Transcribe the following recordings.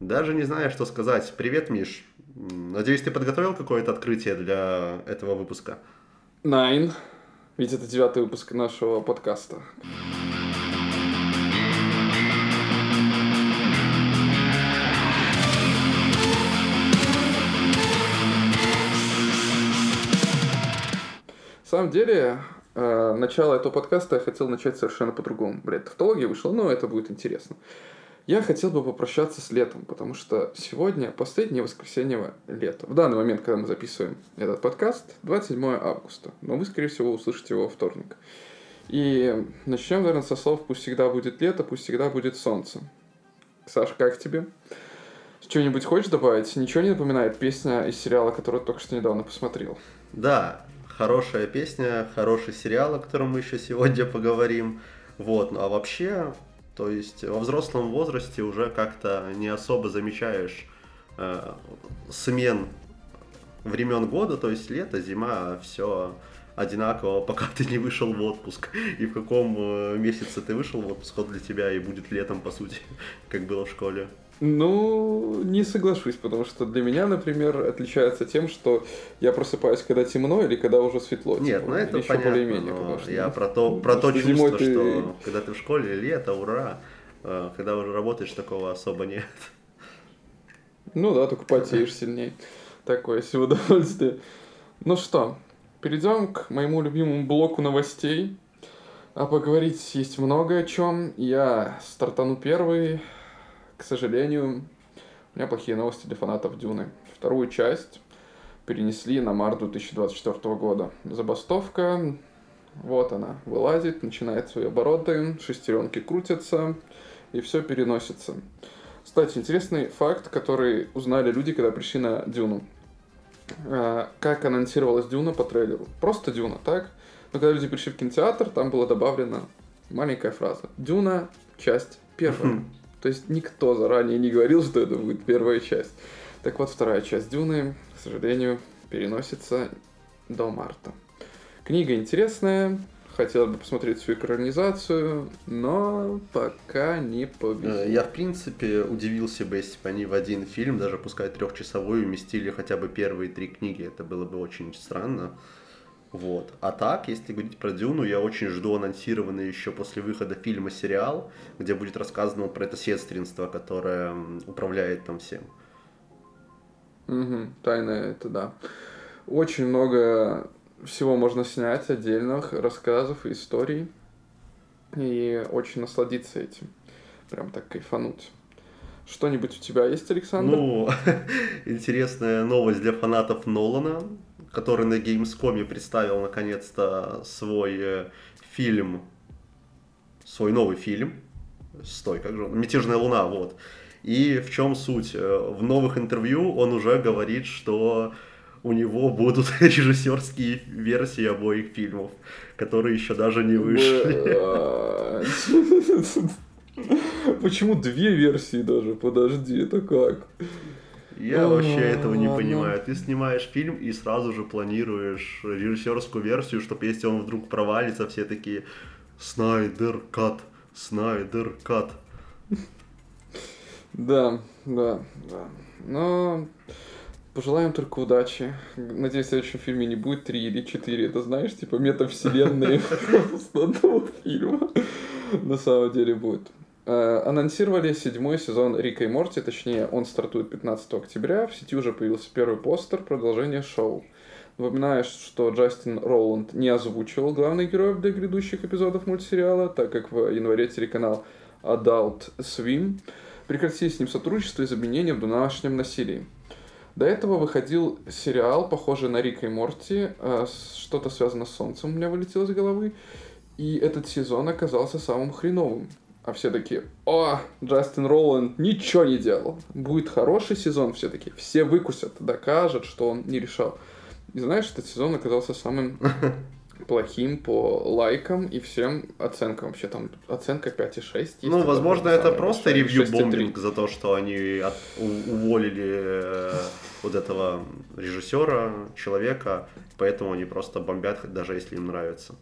Даже не знаю, что сказать. Привет, Миш. Надеюсь, ты подготовил какое-то открытие для этого выпуска? Найн. Ведь это девятый выпуск нашего подкаста. На самом деле, э, начало этого подкаста я хотел начать совершенно по-другому. Блядь, тавтология вышла, но это будет интересно. Я хотел бы попрощаться с летом, потому что сегодня последнее воскресенье лета. В данный момент, когда мы записываем этот подкаст, 27 августа. Но вы, скорее всего, услышите его во вторник. И начнем, наверное, со слов «Пусть всегда будет лето, пусть всегда будет солнце». Саш, как тебе? Что-нибудь хочешь добавить? Ничего не напоминает песня из сериала, который только что недавно посмотрел? Да, хорошая песня, хороший сериал, о котором мы еще сегодня поговорим. Вот, ну а вообще, то есть во взрослом возрасте уже как-то не особо замечаешь э, смен времен года, то есть лето, зима, все одинаково, пока ты не вышел в отпуск. И в каком э, месяце ты вышел в отпуск, он для тебя и будет летом, по сути, как было в школе. Ну, не соглашусь, потому что для меня, например, отличается тем, что я просыпаюсь, когда темно или когда уже светло. Нет, типа, ну это еще понятно, более-менее, потому что... Я про то, про то чувство, зимой ты... что когда ты в школе, лето, ура, э, когда уже работаешь, такого особо нет. Ну да, только потеешь сильнее. Такое себе удовольствие. Ну что, перейдем к моему любимому блоку новостей. А поговорить есть много о чем. Я стартану первый к сожалению, у меня плохие новости для фанатов Дюны. Вторую часть перенесли на март 2024 года. Забастовка, вот она, вылазит, начинает свои обороты, шестеренки крутятся, и все переносится. Кстати, интересный факт, который узнали люди, когда пришли на Дюну. А, как анонсировалась Дюна по трейлеру. Просто Дюна, так? Но когда люди пришли в кинотеатр, там была добавлена маленькая фраза. Дюна, часть первая. То есть никто заранее не говорил, что это будет первая часть. Так вот, вторая часть Дюны, к сожалению, переносится до марта. Книга интересная, хотел бы посмотреть всю экранизацию, но пока не повезло. Я, в принципе, удивился бы, если бы они в один фильм, даже пускай трехчасовую, уместили хотя бы первые три книги. Это было бы очень странно. Вот. А так, если говорить про Дюну, я очень жду анонсированный еще после выхода фильма сериал, где будет рассказано про это сестринство, которое управляет там всем. Угу, тайное это да. Очень много всего можно снять отдельных рассказов и историй. И очень насладиться этим. Прям так кайфануть. Что-нибудь у тебя есть, Александр? Ну, интересная новость для фанатов Нолана который на Gamescom представил наконец-то свой э, фильм, свой новый фильм. Стой, как же он? Мятежная луна, вот. И в чем суть? Э, в новых интервью он уже говорит, что у него будут режиссерские версии обоих фильмов, которые еще даже не вышли. Почему две версии даже? Подожди, это как? Я вообще этого не понимаю. Ты снимаешь фильм и сразу же планируешь режиссерскую версию, чтобы если он вдруг провалится, все такие Снайдер кат, Снайдер кат. Да, да, да. Но пожелаем только удачи. Надеюсь, в следующем фильме не будет три или четыре. Это знаешь, типа метавселенные просто одного фильма. На самом деле будет. Э, анонсировали седьмой сезон Рика и Морти, точнее, он стартует 15 октября. В сети уже появился первый постер продолжения шоу. Напоминаю, что Джастин Роланд не озвучивал главных героев для грядущих эпизодов мультсериала, так как в январе телеканал Adult Swim прекратили с ним сотрудничество из обвинения в домашнем насилии. До этого выходил сериал, похожий на Рика и Морти, э, что-то связано с Солнцем у меня вылетело из головы, и этот сезон оказался самым хреновым. А все таки о, Джастин Роланд ничего не делал. Будет хороший сезон все таки Все выкусят, докажут, что он не решал. И знаешь, этот сезон оказался самым плохим по лайкам и всем оценкам. Вообще там оценка 5,6 есть. Ну, возможно, это просто ревью-бомбинг за то, что они от, у, уволили э, вот этого режиссера, человека, поэтому они просто бомбят, даже если им нравится.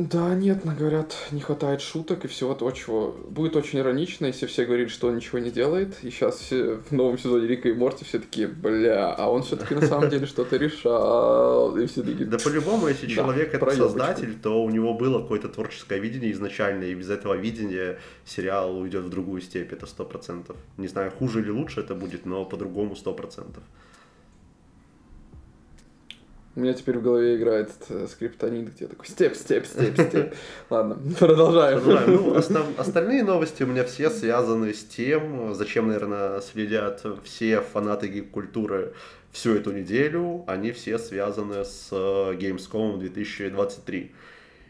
Да, нет, но говорят, не хватает шуток и всего того, чего... Будет очень иронично, если все говорили, что он ничего не делает, и сейчас все в новом сезоне Рика и Морти все такие, бля, а он все-таки на самом деле что-то решал, и все такие... Да по-любому, если человек это создатель, то у него было какое-то творческое видение изначально, и без этого видения сериал уйдет в другую степь, это сто процентов. Не знаю, хуже или лучше это будет, но по-другому сто процентов. У меня теперь в голове играет э, скриптонит, где такой степ, степ, степ, степ. Ладно, продолжаем. Ну, остав... остальные новости у меня все связаны с тем, зачем, наверное, следят все фанаты гик-культуры всю эту неделю. Они все связаны с э, Gamescom 2023.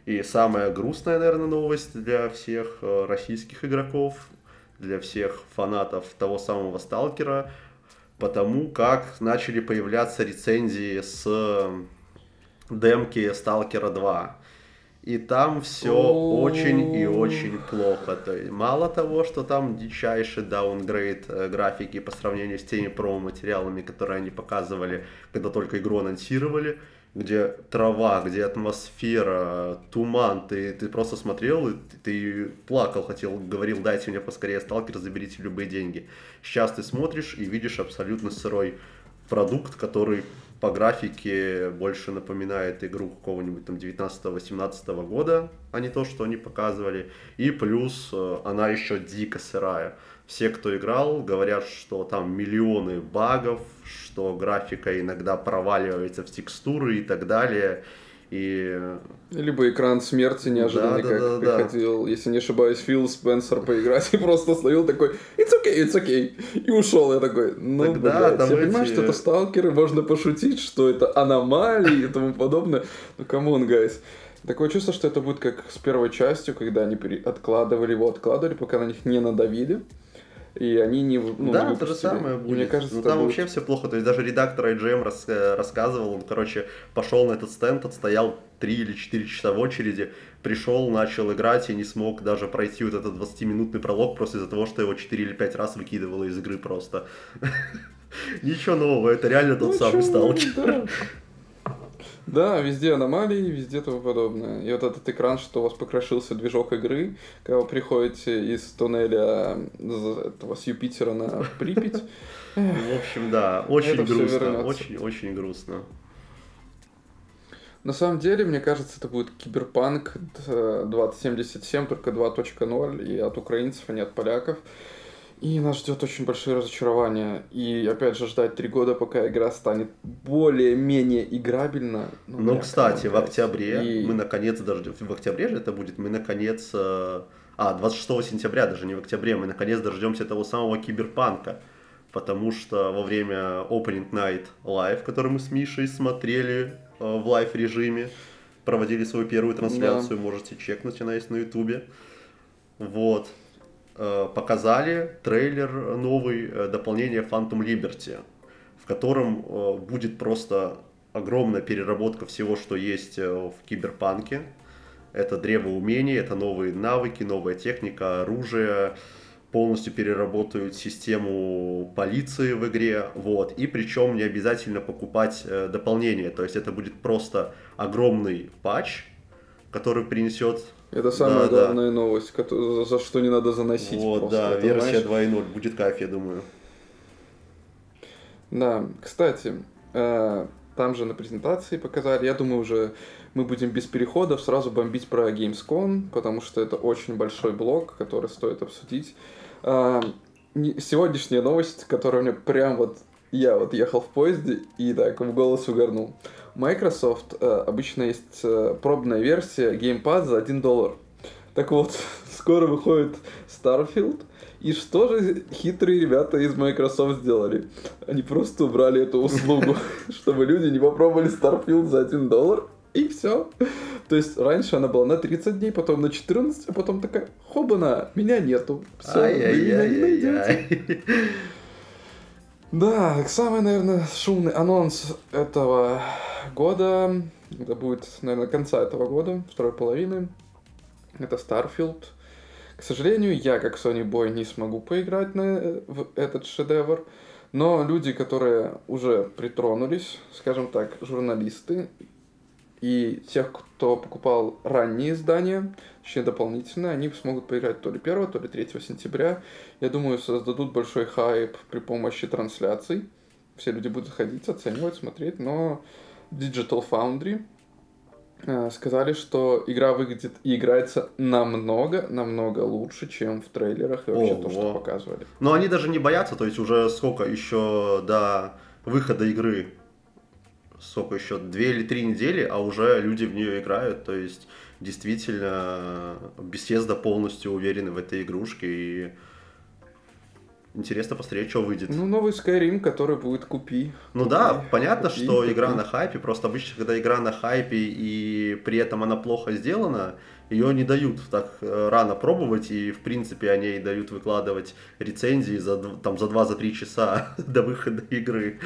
И самая грустная, наверное, новость для всех э, российских игроков, для всех фанатов того самого Сталкера – потому как начали появляться рецензии с демки Сталкера 2. И там все очень и очень плохо. То есть, мало того, что там дичайший даунгрейд э, графики по сравнению с теми промо-материалами, которые они показывали, когда только игру анонсировали, где трава, где атмосфера, туман, ты, ты просто смотрел, и ты, ты плакал, хотел, говорил, дайте мне поскорее сталкер, заберите любые деньги. Сейчас ты смотришь и видишь абсолютно сырой продукт, который по графике больше напоминает игру какого-нибудь там 19-18 года, а не то, что они показывали. И плюс э, она еще дико сырая. Все, кто играл, говорят, что там миллионы багов, что графика иногда проваливается в текстуры и так далее. И... Либо экран смерти неожиданно, да, как да, да, приходил, да. если не ошибаюсь, Фил Спенсер поиграть и просто словил такой «It's okay, it's okay» и ушел. Я такой, ну, Тогда, блядь, я эти... понимаю, что это сталкеры, можно пошутить, что это аномалии и тому подобное, но come on, guys. Такое чувство, что это будет как с первой частью, когда они откладывали его, откладывали, пока на них не надавили и они не ну, Да, не то же самое будет. Мне кажется, ну, там будет... вообще все плохо. То есть даже редактор IGN рас, э, рассказывал, он, короче, пошел на этот стенд, отстоял 3 или 4 часа в очереди, пришел, начал играть и не смог даже пройти вот этот 20-минутный пролог просто из-за того, что его 4 или 5 раз выкидывало из игры просто. Ничего нового, это реально тот ну, самый сталкер. Да, везде аномалии, везде тому подобное. И вот этот экран, что у вас покрошился движок игры, когда вы приходите из туннеля этого, с Юпитера на Припять. В общем, да, очень грустно, очень-очень грустно. На самом деле, мне кажется, это будет Киберпанк 2077, только 2.0, и от украинцев, а не от поляков. И нас ждет очень большое разочарование. И опять же ждать три года, пока игра станет более-менее играбельна. Ну, ну кстати, в октябре и... мы наконец дождем. В октябре же это будет, мы наконец. Э, а, 26 сентября, даже не в октябре, мы наконец дождемся того самого киберпанка. Потому что во время Opening Night Live, который мы с Мишей смотрели э, в live режиме, проводили свою первую трансляцию, да. можете чекнуть, она есть на ютубе. Вот. Э, показали трейлер новый, э, дополнение Phantom Liberty, в котором э, будет просто огромная переработка всего, что есть в киберпанке. Это древо умений, это новые навыки, новая техника, оружие, полностью переработают систему полиции в игре, вот, и причем не обязательно покупать дополнение, то есть это будет просто огромный патч, который принесет это самая да, главная да. новость, за, за что не надо заносить. Вот, просто, да, версия 2.0. Будет кайф, я думаю. Да, кстати, э, там же на презентации показали, я думаю, уже мы будем без переходов сразу бомбить про Gamescom, потому что это очень большой блок, который стоит обсудить. Э, сегодняшняя новость, которая мне прям вот... Я вот ехал в поезде и так в голос угорнул. Microsoft э, обычно есть э, пробная версия геймпад за 1 доллар. Так вот, скоро выходит Starfield, и что же хитрые ребята из Microsoft сделали? Они просто убрали эту услугу, чтобы люди не попробовали Starfield за 1 доллар, и все. То есть раньше она была на 30 дней, потом на 14, а потом такая, хобана, меня нету. Все, вы меня не найдете. Да, самый, наверное, шумный анонс этого года, это будет, наверное, конца этого года, второй половины, это Starfield. К сожалению, я, как Sony Boy, не смогу поиграть на, в этот шедевр, но люди, которые уже притронулись, скажем так, журналисты, И тех, кто покупал ранние издания, точнее дополнительные, они смогут поиграть то ли 1, то ли 3 сентября. Я думаю, создадут большой хайп при помощи трансляций. Все люди будут ходить, оценивать, смотреть, но Digital Foundry э, сказали, что игра выглядит и играется намного, намного лучше, чем в трейлерах и вообще Ого. то, что показывали. Но они даже не боятся, то есть уже сколько еще до выхода игры, сколько еще, две или три недели, а уже люди в нее играют, то есть действительно Bethesda полностью уверены в этой игрушке и интересно посмотреть, что выйдет. Ну, новый Skyrim, который будет купи. Ну Купи, да, понятно, купи, что купи. игра на хайпе, просто обычно, когда игра на хайпе и при этом она плохо сделана, ее не дают так э, рано пробовать, и в принципе они ей дают выкладывать рецензии за, там, за 2-3 часа до выхода игры.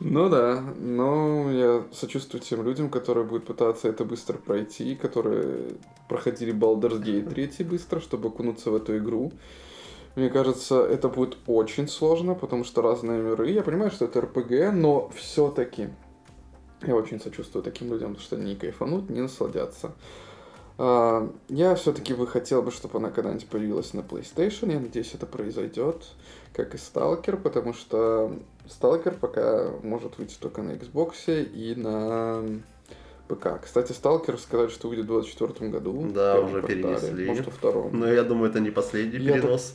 Ну да, но я сочувствую тем людям, которые будут пытаться это быстро пройти, которые проходили Baldur's Gate 3 быстро, чтобы окунуться в эту игру. Мне кажется, это будет очень сложно, потому что разные миры. Я понимаю, что это РПГ, но все-таки я очень сочувствую таким людям, потому что они не кайфанут, не насладятся. А, Я все-таки бы хотел бы, чтобы она когда-нибудь появилась на PlayStation. Я надеюсь, это произойдет, как и Stalker, потому что Stalker пока может выйти только на Xbox и на ПК. Кстати, Stalker сказали, что выйдет в 2024 году. Да, уже квартале, перенесли. Может, во втором. Но я думаю, это не последний Я перенос.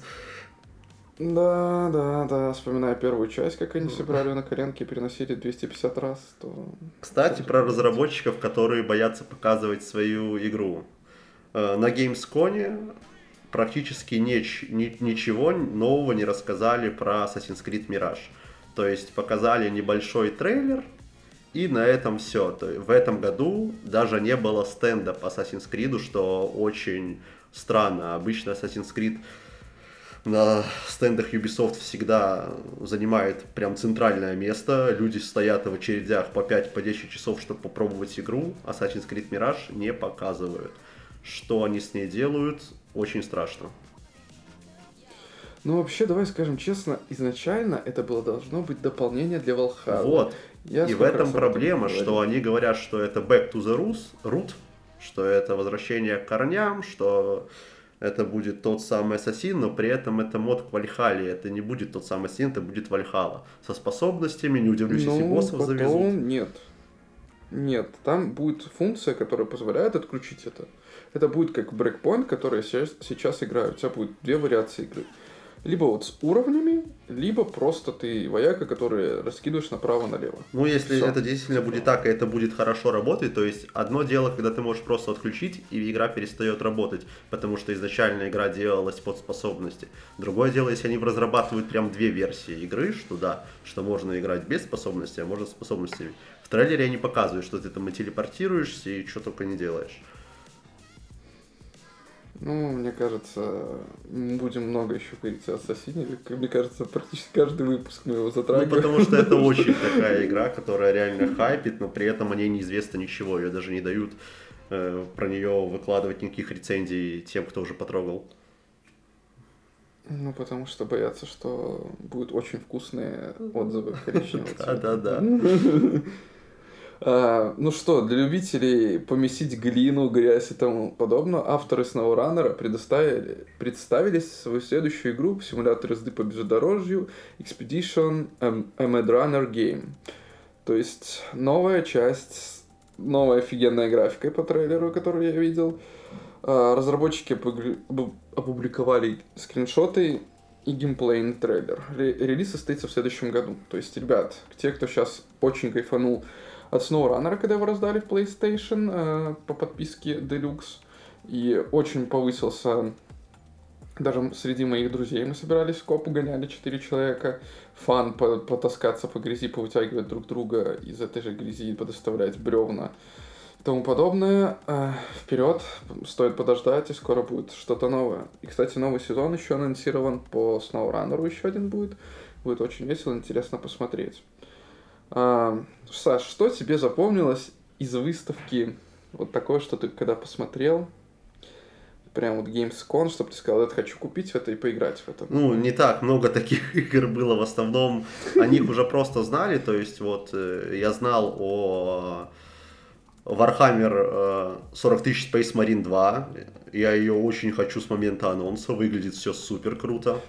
Да, да, да. Вспоминая первую часть, как они собирали на коленке и переносили 250 раз, то... Кстати, про разработчиков, которые боятся показывать свою игру. Э, На Gamescom практически неч- ни- ничего нового не рассказали про Assassin's Creed Mirage. То есть показали небольшой трейлер, и на этом все. В этом году даже не было стенда по Assassin's Creed, что очень странно. Обычно Assassin's Creed на стендах Ubisoft всегда занимает прям центральное место. Люди стоят в очередях по 5-10 по 10 часов, чтобы попробовать игру. Assassin's Creed Mirage не показывают. Что они с ней делают, очень страшно. Ну, вообще, давай скажем честно, изначально это было должно быть дополнение для Valhalla. Вот. Я и в этом об проблема, говорил. что они говорят, что это back to the roots, root, что это возвращение к корням, что это будет тот самый ассасин, но при этом это мод к Вальхале. Это не будет тот самый ассасин, это будет Вальхала. Со способностями, не удивлюсь, если Ну, боссов потом завезут. нет. Нет, там будет функция, которая позволяет отключить это. Это будет как Breakpoint, который сейчас, сейчас играют. У тебя будет две вариации игры. Либо вот с уровнями, либо просто ты вояка, который раскидываешь направо-налево. Ну, если Всё. это действительно будет так, и это будет хорошо работать, то есть одно дело, когда ты можешь просто отключить, и игра перестает работать, потому что изначально игра делалась под способности. Другое дело, если они разрабатывают прям две версии игры, что да, что можно играть без способностей, а можно с способностями. В трейлере они показывают, что ты там и телепортируешься, и что только не делаешь. Ну, мне кажется, мы будем много еще говорить о Ассасине. Мне кажется, практически каждый выпуск мы его Ну, затрагиваем. потому что это очень такая игра, которая реально хайпит, но при этом о ней неизвестно ничего, ее даже не дают э, про нее выкладывать никаких рецензий тем, кто уже потрогал. Ну, потому что боятся, что будут очень вкусные отзывы коричневого. Да-да-да. А, Ну что, для любителей помесить глину, грязь и тому подобное, авторы SnowRunner предоставили, представили свою следующую игру в симуляторе езды по бездорожью Expedition Mad Runner Game. То есть новая часть, с новой офигенной графикой по трейлеру, которую я видел. А, Разработчики опубликовали скриншоты и геймплейный трейлер. Ре- Релиз состоится в следующем году. То есть, ребят, те, кто сейчас очень кайфанул от SnowRunner, когда его раздали в PlayStation э, по подписке Deluxe, и очень повысился даже среди моих друзей мы собирались в коп, гоняли 4 человека. Фан по- потаскаться по грязи, повытягивать друг друга из этой же грязи, подоставлять бревна и тому подобное. Э, Вперед, стоит подождать, и скоро будет что-то новое. И, кстати, новый сезон еще анонсирован по SnowRunner, еще один будет. Будет очень весело, интересно посмотреть. А, Саш, что тебе запомнилось из выставки вот такое, что ты когда посмотрел, прям вот Gamescom, чтобы ты сказал, это хочу купить это и поиграть в это. Ну, не так много таких игр было, в основном о них уже просто знали, то есть вот э, я знал о Warhammer 40 тысяч Space Marine 2. Я ее очень хочу с момента анонса. Выглядит все супер круто.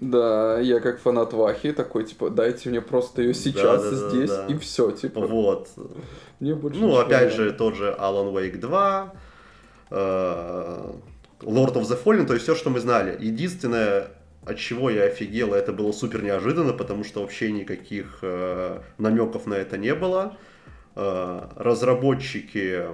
Да, я как фанат Вахи такой, типа, дайте мне просто ее сейчас Да, да, да, здесь да. и все, типа. Вот. Мне больше Ну, опять же, тот же Alan Wake 2, э, Lord of the Fallen, то есть все, что мы знали. Единственное, от чего я офигел, это было супер неожиданно, потому что вообще никаких э, намеков на это не было. Э, разработчики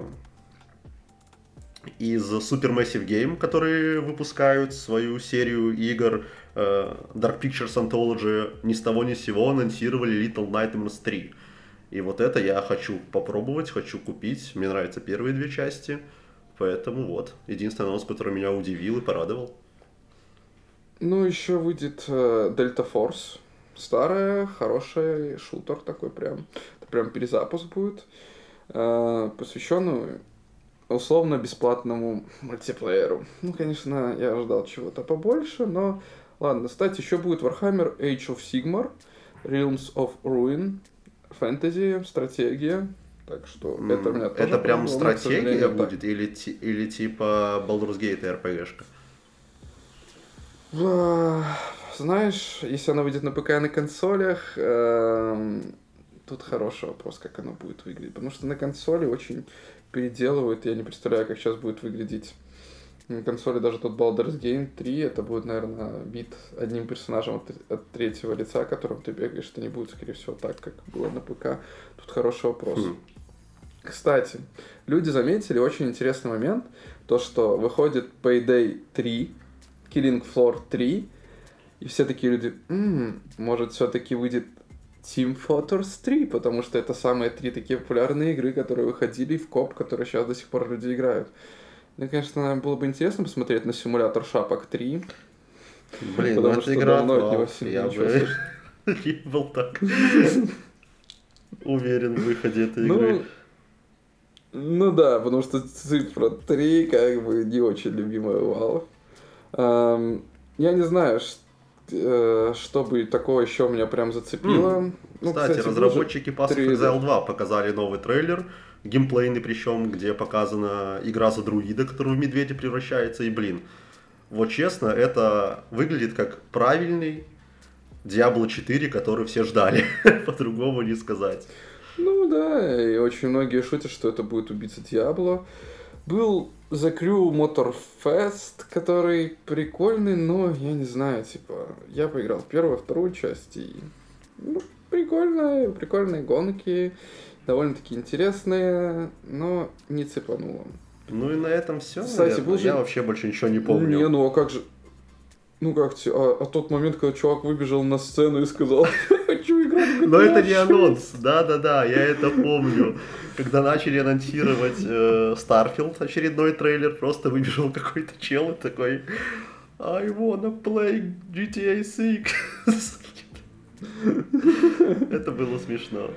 из Supermassive Game, которые выпускают свою серию игр э, Dark Pictures Anthology, ни с того ни с сего анонсировали Little Nightmares 3. И вот это я хочу попробовать, хочу купить. Мне нравятся первые две части. Поэтому вот, единственный анонс, который меня удивил и порадовал. Ну, еще выйдет э, Delta Force. Старая, хорошая, шутер такой прям. Это прям перезапуск будет. Э, посвященный условно бесплатному мультиплееру. Ну, конечно, я ожидал чего-то побольше, но ладно. Кстати, еще будет Warhammer Age of Sigmar, Realms of Ruin, фэнтези, стратегия. Так что это меня тоже Это прям стратегия будет или, ти- или типа Baldur's Gate RPG-шка? Знаешь, если она выйдет на ПК и на консолях, эм, тут хороший вопрос, как она будет выглядеть. Потому что на консоли очень переделывают, я не представляю, как сейчас будет выглядеть на консоли даже тот Baldur's Gate 3, это будет, наверное, бит одним персонажем от, от третьего лица, которым ты бегаешь, это не будет, скорее всего, так, как было на ПК. Тут хороший вопрос. Хм. Кстати, люди заметили очень интересный момент, то, что выходит Payday 3, Killing Floor 3, и все такие люди, «М, может, все-таки выйдет Team Fortress 3, потому что это самые три такие популярные игры, которые выходили в коп, которые сейчас до сих пор люди играют. Мне, конечно, было бы интересно посмотреть на симулятор шапок 3. Блин, ну Потому это что игра давно от него сильно Я бы не был так уверен в выходе этой Ну, игры. ну да, потому что цифра 3 как бы не очень любимая у Valve. Я не знаю, что бы такого еще меня прям зацепило. Ну, Кстати, же разработчики Pass of. Exile 2 показали новый трейлер, геймплейный причем, где показана игра за друида, который в медведя превращается, и блин, вот честно, это выглядит как правильный Diablo 4, который все ждали, по-другому не сказать. Ну да, и очень многие шутят, что это будет убийца Диабло. Был The Crew Motorfest, который прикольный, но я не знаю, типа, я поиграл в первую, вторую часть, и ну, прикольные, прикольные гонки, довольно-таки интересные, но не цепануло. Ну и на этом все, Кстати, был же- Я вообще больше ничего не помню. Не, ну а как же... Ну как тебе? А, а тот момент, когда чувак выбежал на сцену и сказал, хочу играть в GTA Но это не 6». анонс, да-да-да, я это помню. Когда начали анонсировать э, Starfield, очередной трейлер, просто выбежал какой-то чел и такой I wanna play GTA 6. Это было смешно.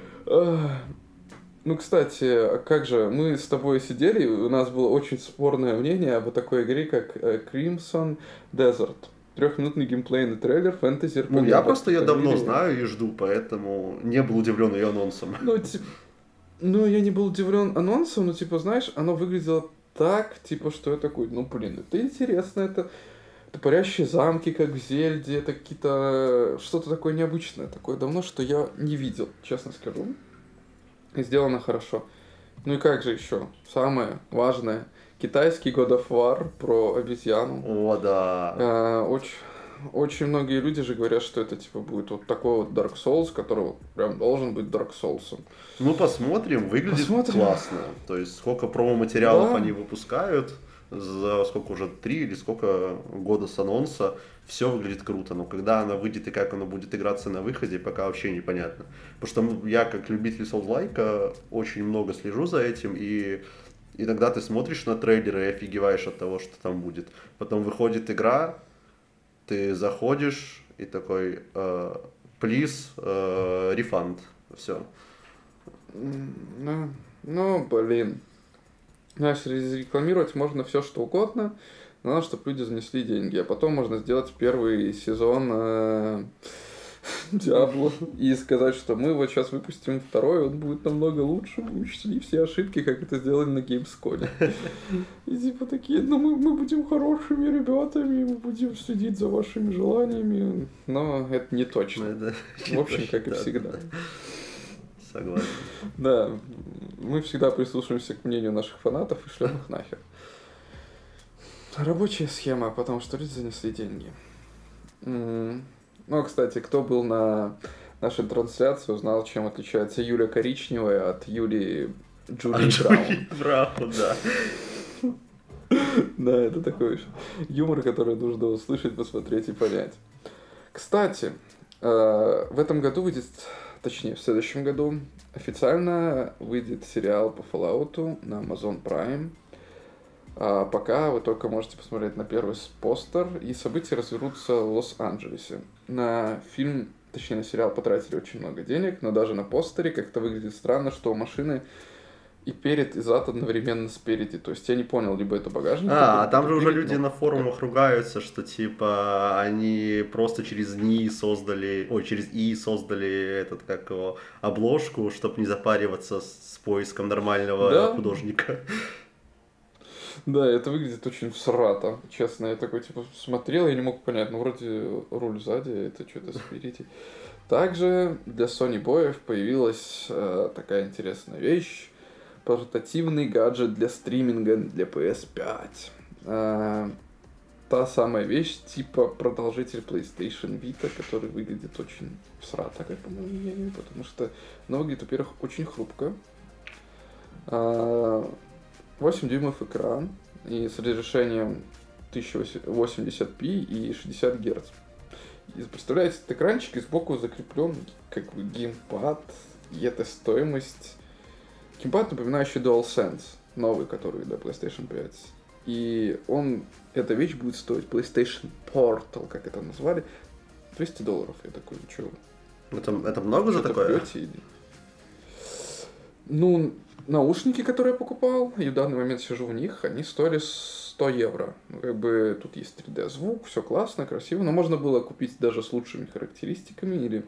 Ну, кстати, а как же, мы с тобой сидели, у нас было очень спорное мнение об такой игре, как э, Crimson Desert. Трехминутный геймплейный трейлер фэнтези Ну, я просто ее давно знаю и жду, поэтому не был удивлен ее анонсом. Ну, тип- ну, я не был удивлен анонсом, но, типа, знаешь, оно выглядело так, типа, что я такой, ну, блин, это интересно, это, это парящие замки, как в Зельде, это какие-то, что-то такое необычное, такое давно, что я не видел, честно скажу. И сделано хорошо. Ну и как же еще? Самое важное. Китайский God of War про обезьяну. О, да. Э, Очень, очень многие люди же говорят, что это типа будет вот такой вот Dark Souls, который вот прям должен быть Dark Souls. Ну, посмотрим, выглядит Посмотрим. классно. То есть, сколько промо-материалов Да. они выпускают, за сколько уже, три или сколько года с анонса, все выглядит круто. Но когда она выйдет и как она будет играться на выходе, пока вообще непонятно. Потому что я, как любитель соузлайка, очень много слежу за этим, и иногда ты смотришь на трейлеры и офигеваешь от того, что там будет. Потом выходит игра, ты заходишь и такой, э, refund. Все. Ну, ну, блин. Знаешь, рекламировать можно все что угодно, но надо, чтобы люди занесли деньги. А потом можно сделать первый сезон э, Диабло и сказать, что мы вот сейчас выпустим второй, он будет намного лучше, мы учли все ошибки, как это сделали на Gamescom. И типа такие, ну мы, мы будем хорошими ребятами, мы будем следить за вашими желаниями, но это не точно. Это В общем, как и да, всегда. да. Согласен. Да, мы всегда прислушиваемся к мнению наших фанатов и шлем их нахер. Рабочая схема, потому что люди занесли деньги. Ну, кстати, кто был на нашей трансляции, узнал, чем отличается Юля Коричневая от Юли Джулии Браун. Браун, да. Да, это такой юмор, который нужно услышать, посмотреть и понять. Кстати, э, в этом году выйдет, точнее, в следующем году официально выйдет сериал по Fallout на Amazon Prime. А пока вы только можете посмотреть на первый постер, и события развернутся в Лос-Анджелесе. На фильм, точнее, на сериал потратили очень много денег, но даже на постере как-то выглядит странно, что у машины и перед, и зад одновременно спереди. То есть я не понял, либо это багажник. А, либо там же уже перед, люди но- на форумах ругаются, что типа они просто через НИИ создали, ой, через ИИ создали этот, как его, обложку, чтобы не запариваться с с поиском нормального Да. художника. Да, это выглядит очень всрато, честно. Я такой, типа, смотрел, я не мог понять, ну, вроде руль сзади, это что-то спереди. Также для Sony боев появилась э, такая интересная вещь. Портативный гаджет для стриминга для PS5. Э, та самая вещь, типа продолжитель PlayStation Vita, который выглядит очень всрато, как по моему мнению, потому что она выглядит, во-первых, очень хрупко. А, 8 дюймов экран и с разрешением 1080p и 60 Гц. И представляете, этот экранчик и сбоку закреплен как бы геймпад, и это стоимость. Геймпад, напоминающий DualSense, новый, который для PlayStation 5. И он, эта вещь будет стоить PlayStation Portal, как это назвали, 200 долларов. Я такой, что, Это, это много за такое? пьете Ну, наушники, которые я покупал, и в данный момент сижу в них, они стоили 100 евро. Ну, как бы тут есть 3D-звук, все классно, красиво, но можно было купить даже с лучшими характеристиками или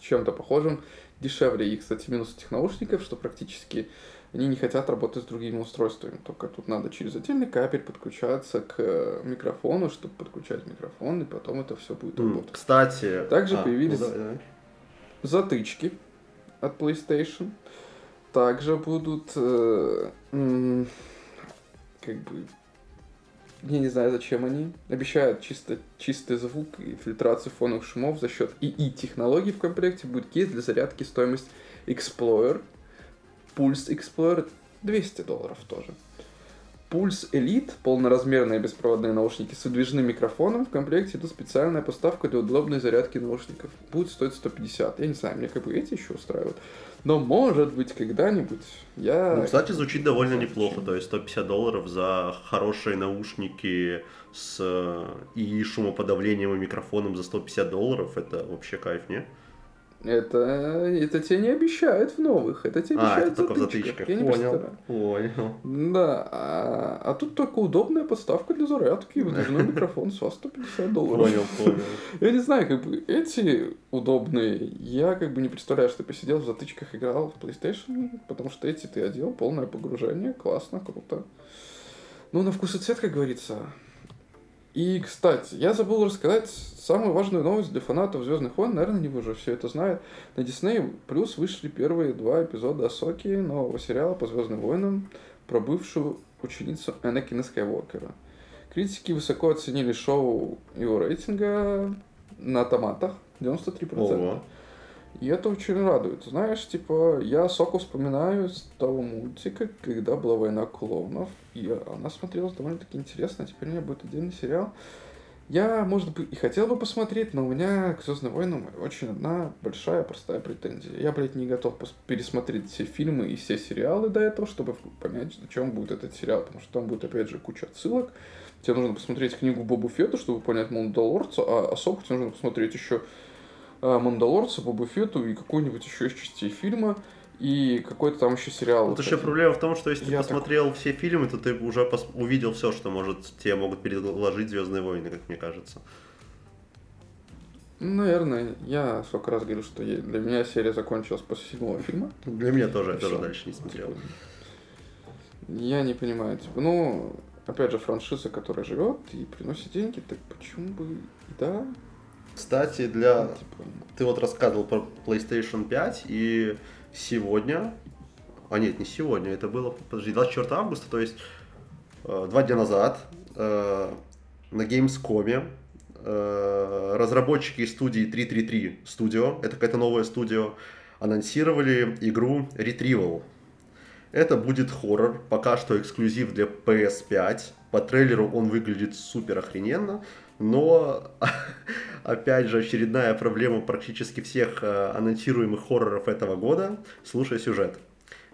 чем-то похожим дешевле. И, кстати, минус этих наушников, что практически они не хотят работать с другими устройствами. Только тут надо через отдельный кабель подключаться к э, микрофону, чтобы подключать микрофон, и потом это все будет работать. Кстати... Также а, появились- ну, давай, давай. затычки от PlayStation. Также будут, э, как бы, я не знаю, зачем они. Обещают чисто, чистый звук и фильтрацию фоновых шумов за счет ИИ-технологий в комплекте. Будет кейс для зарядки, стоимость Explorer. Pulse Explorer 200 долларов тоже. Pulse Elite, полноразмерные беспроводные наушники с выдвижным микрофоном. В комплекте идут специальная поставка для удобной зарядки наушников. Будет стоить 150. Я не знаю, мне как бы эти еще устраивают. Но может быть когда-нибудь я... Ну, кстати, звучит довольно неплохо. То есть 150 долларов за хорошие наушники с э, и шумоподавлением и микрофоном за 150 долларов. Это вообще кайф, не? Это, это тебе не обещают в новых, это тебе А, обещают это только в затычках. Я не Понял, представляю. понял. Да, а, а тут только удобная подставка для зарядки и выдвижной микрофон с вас 150 долларов. Понял, понял. Я не знаю, как бы эти удобные, я как бы не представляю, что посидел в затычках, играл в PlayStation, потому что эти ты одел, полное погружение, классно, круто. Ну, на вкус и цвет, как говорится. И, кстати, я забыл рассказать самую важную новость для фанатов Звездных войн, наверное, не вы уже все это знают. На Disney Плюс вышли первые два эпизода Асоки нового сериала по Звездным войнам про бывшую ученицу Энакина Скайуокера. Критики высоко оценили шоу его рейтинга на томатах 93%. Ого. И это очень радует. Знаешь, типа, я Соку вспоминаю с того мультика, когда была война клоунов, и она смотрелась довольно-таки интересно, теперь у меня будет отдельный сериал. Я, может быть, и хотел бы посмотреть, но у меня к Звездным войнам очень одна большая простая претензия. Я, блядь, не готов пересмотреть все фильмы и все сериалы до этого, чтобы понять, о чем будет этот сериал, потому что там будет, опять же, куча отсылок. Тебе нужно посмотреть книгу Бобу Фетта, чтобы понять Мандалорца, а особо тебе нужно посмотреть еще Мандалорца, Бобу Фетту и какой-нибудь еще из частей фильма, и какой-то там еще сериал. Тут вот еще проблема в том, что если ты Я посмотрел все фильмы, то ты уже пос- увидел все, что может тебе могут предложить Звездные войны, как мне кажется. Наверное, я сколько раз говорил, что для меня серия закончилась после седьмого фильма. Для меня тоже, я тоже дальше не смотрел. Типа, Я не понимаю, типа, ну, опять же, франшиза, которая живет и приносит деньги, так почему бы, и да, Кстати, для... Ты вот рассказывал про PlayStation 5, и сегодня... А нет, не сегодня, это было, подожди, 24 августа, то есть э, два дня назад э, на Gamescom э, разработчики студии 333 Studio, это какая-то новая студия, анонсировали игру Retrieval. Это будет хоррор, пока что эксклюзив для PS5. По трейлеру он выглядит супер охрененно, но опять же очередная проблема практически всех э, анонсируемых хорроров этого года. Слушай сюжет.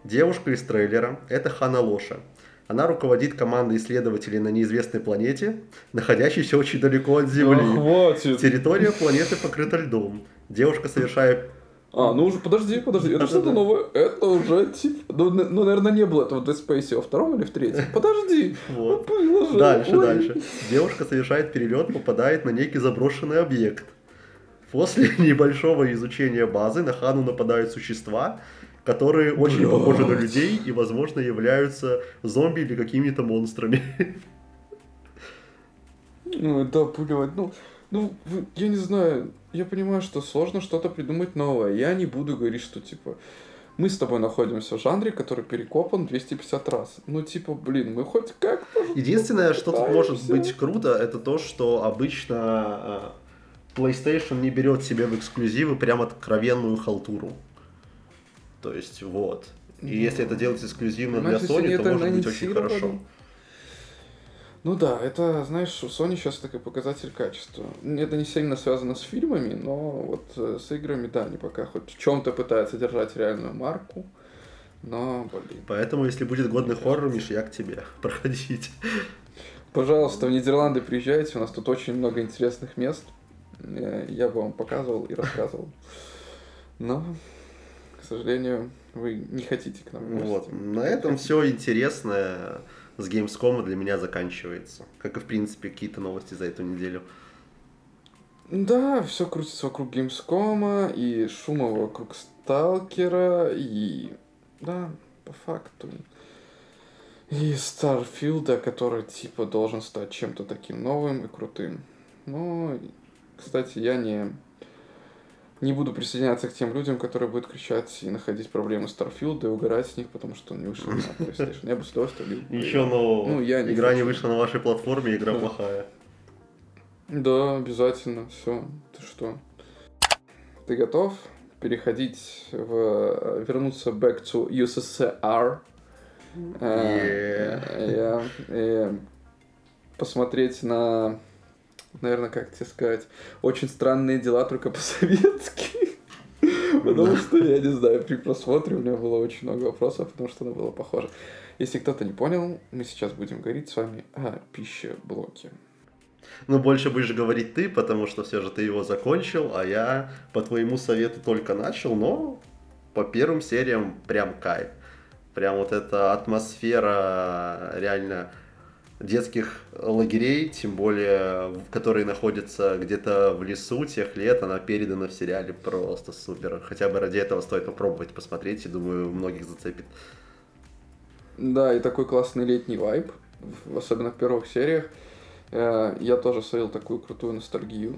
Девушка из трейлера – это Хана Лоша. Она руководит командой исследователей на неизвестной планете, находящейся очень далеко от «Да Земли. хватит. Территория планеты покрыта льдом. Девушка совершает А, ну уже, подожди, подожди, это что-то новое, это уже, типа, ну, ну, наверное, не было этого в Dead Space во втором или в третьем, подожди, Вот. ну, было же, Дальше, ой. дальше. Девушка совершает перелет, попадает на некий заброшенный объект. После небольшого изучения базы на Хану нападают существа, которые очень Блядь. похожи на людей и, возможно, являются зомби или какими-то монстрами. Ну, да, блядь, ну, ну, я не знаю, я понимаю, что сложно что-то придумать новое. Я не буду говорить, что, типа, мы с тобой находимся в жанре, который перекопан 250 раз. Ну, типа, блин, мы хоть как-то... Единственное, что тут может быть круто, это то, что обычно э, PlayStation не берет себе в эксклюзивы прям откровенную халтуру. То есть, вот. И Ну, если это делать эксклюзивно для Sony, то может быть очень хорошо. Ну да, это, знаешь, у Sony сейчас такой показатель качества. Это не сильно связано с фильмами, но вот э, с играми, да, они пока хоть в чем-то пытаются держать реальную марку. Но, блин. Поэтому, если будет годный хоррор, Миш, я к тебе. Проходите. Пожалуйста, в Нидерланды приезжайте, у нас тут очень много интересных мест. Э, Я бы вам показывал и рассказывал. Но, к сожалению, вы не хотите к нам. Вот. На этом все интересное с Gamescom для меня заканчивается. Как и, в принципе, какие-то новости за эту неделю. Да, все крутится вокруг Gamescom и шума вокруг Сталкера, и... Да, по факту. И Старфилда, который, типа, должен стать чем-то таким новым и крутым. Ну, кстати, я не... Не буду присоединяться к тем людям, которые будут кричать и находить проблемы Старфилда и угорать с них, потому что он не вышел на PlayStation. Я бы с удовольствием. Еще, но Ну, я не игра не хочу. вышла на вашей платформе, игра Да. плохая. Да, обязательно. Все. Ты что? Ты готов переходить в вернуться back to USSR? Э, я- э, посмотреть на, наверное, как тебе сказать, очень странные дела только по-советски. Потому что, я не знаю, при просмотре у меня было очень много вопросов, потому что оно было похоже. Если кто-то не понял, мы сейчас будем говорить с вами о пищеблоке. Ну, больше будешь говорить ты, потому что все же ты его закончил, а я по твоему совету только начал, но по первым сериям прям кайф. Прям вот эта атмосфера реально детских лагерей, тем более, которые находятся где-то в лесу тех лет, она передана в сериале просто супер. Хотя бы ради этого стоит попробовать посмотреть, и думаю, многих зацепит. Да, и такой классный летний вайб, особенно в первых сериях. Э, Я тоже словил такую крутую ностальгию.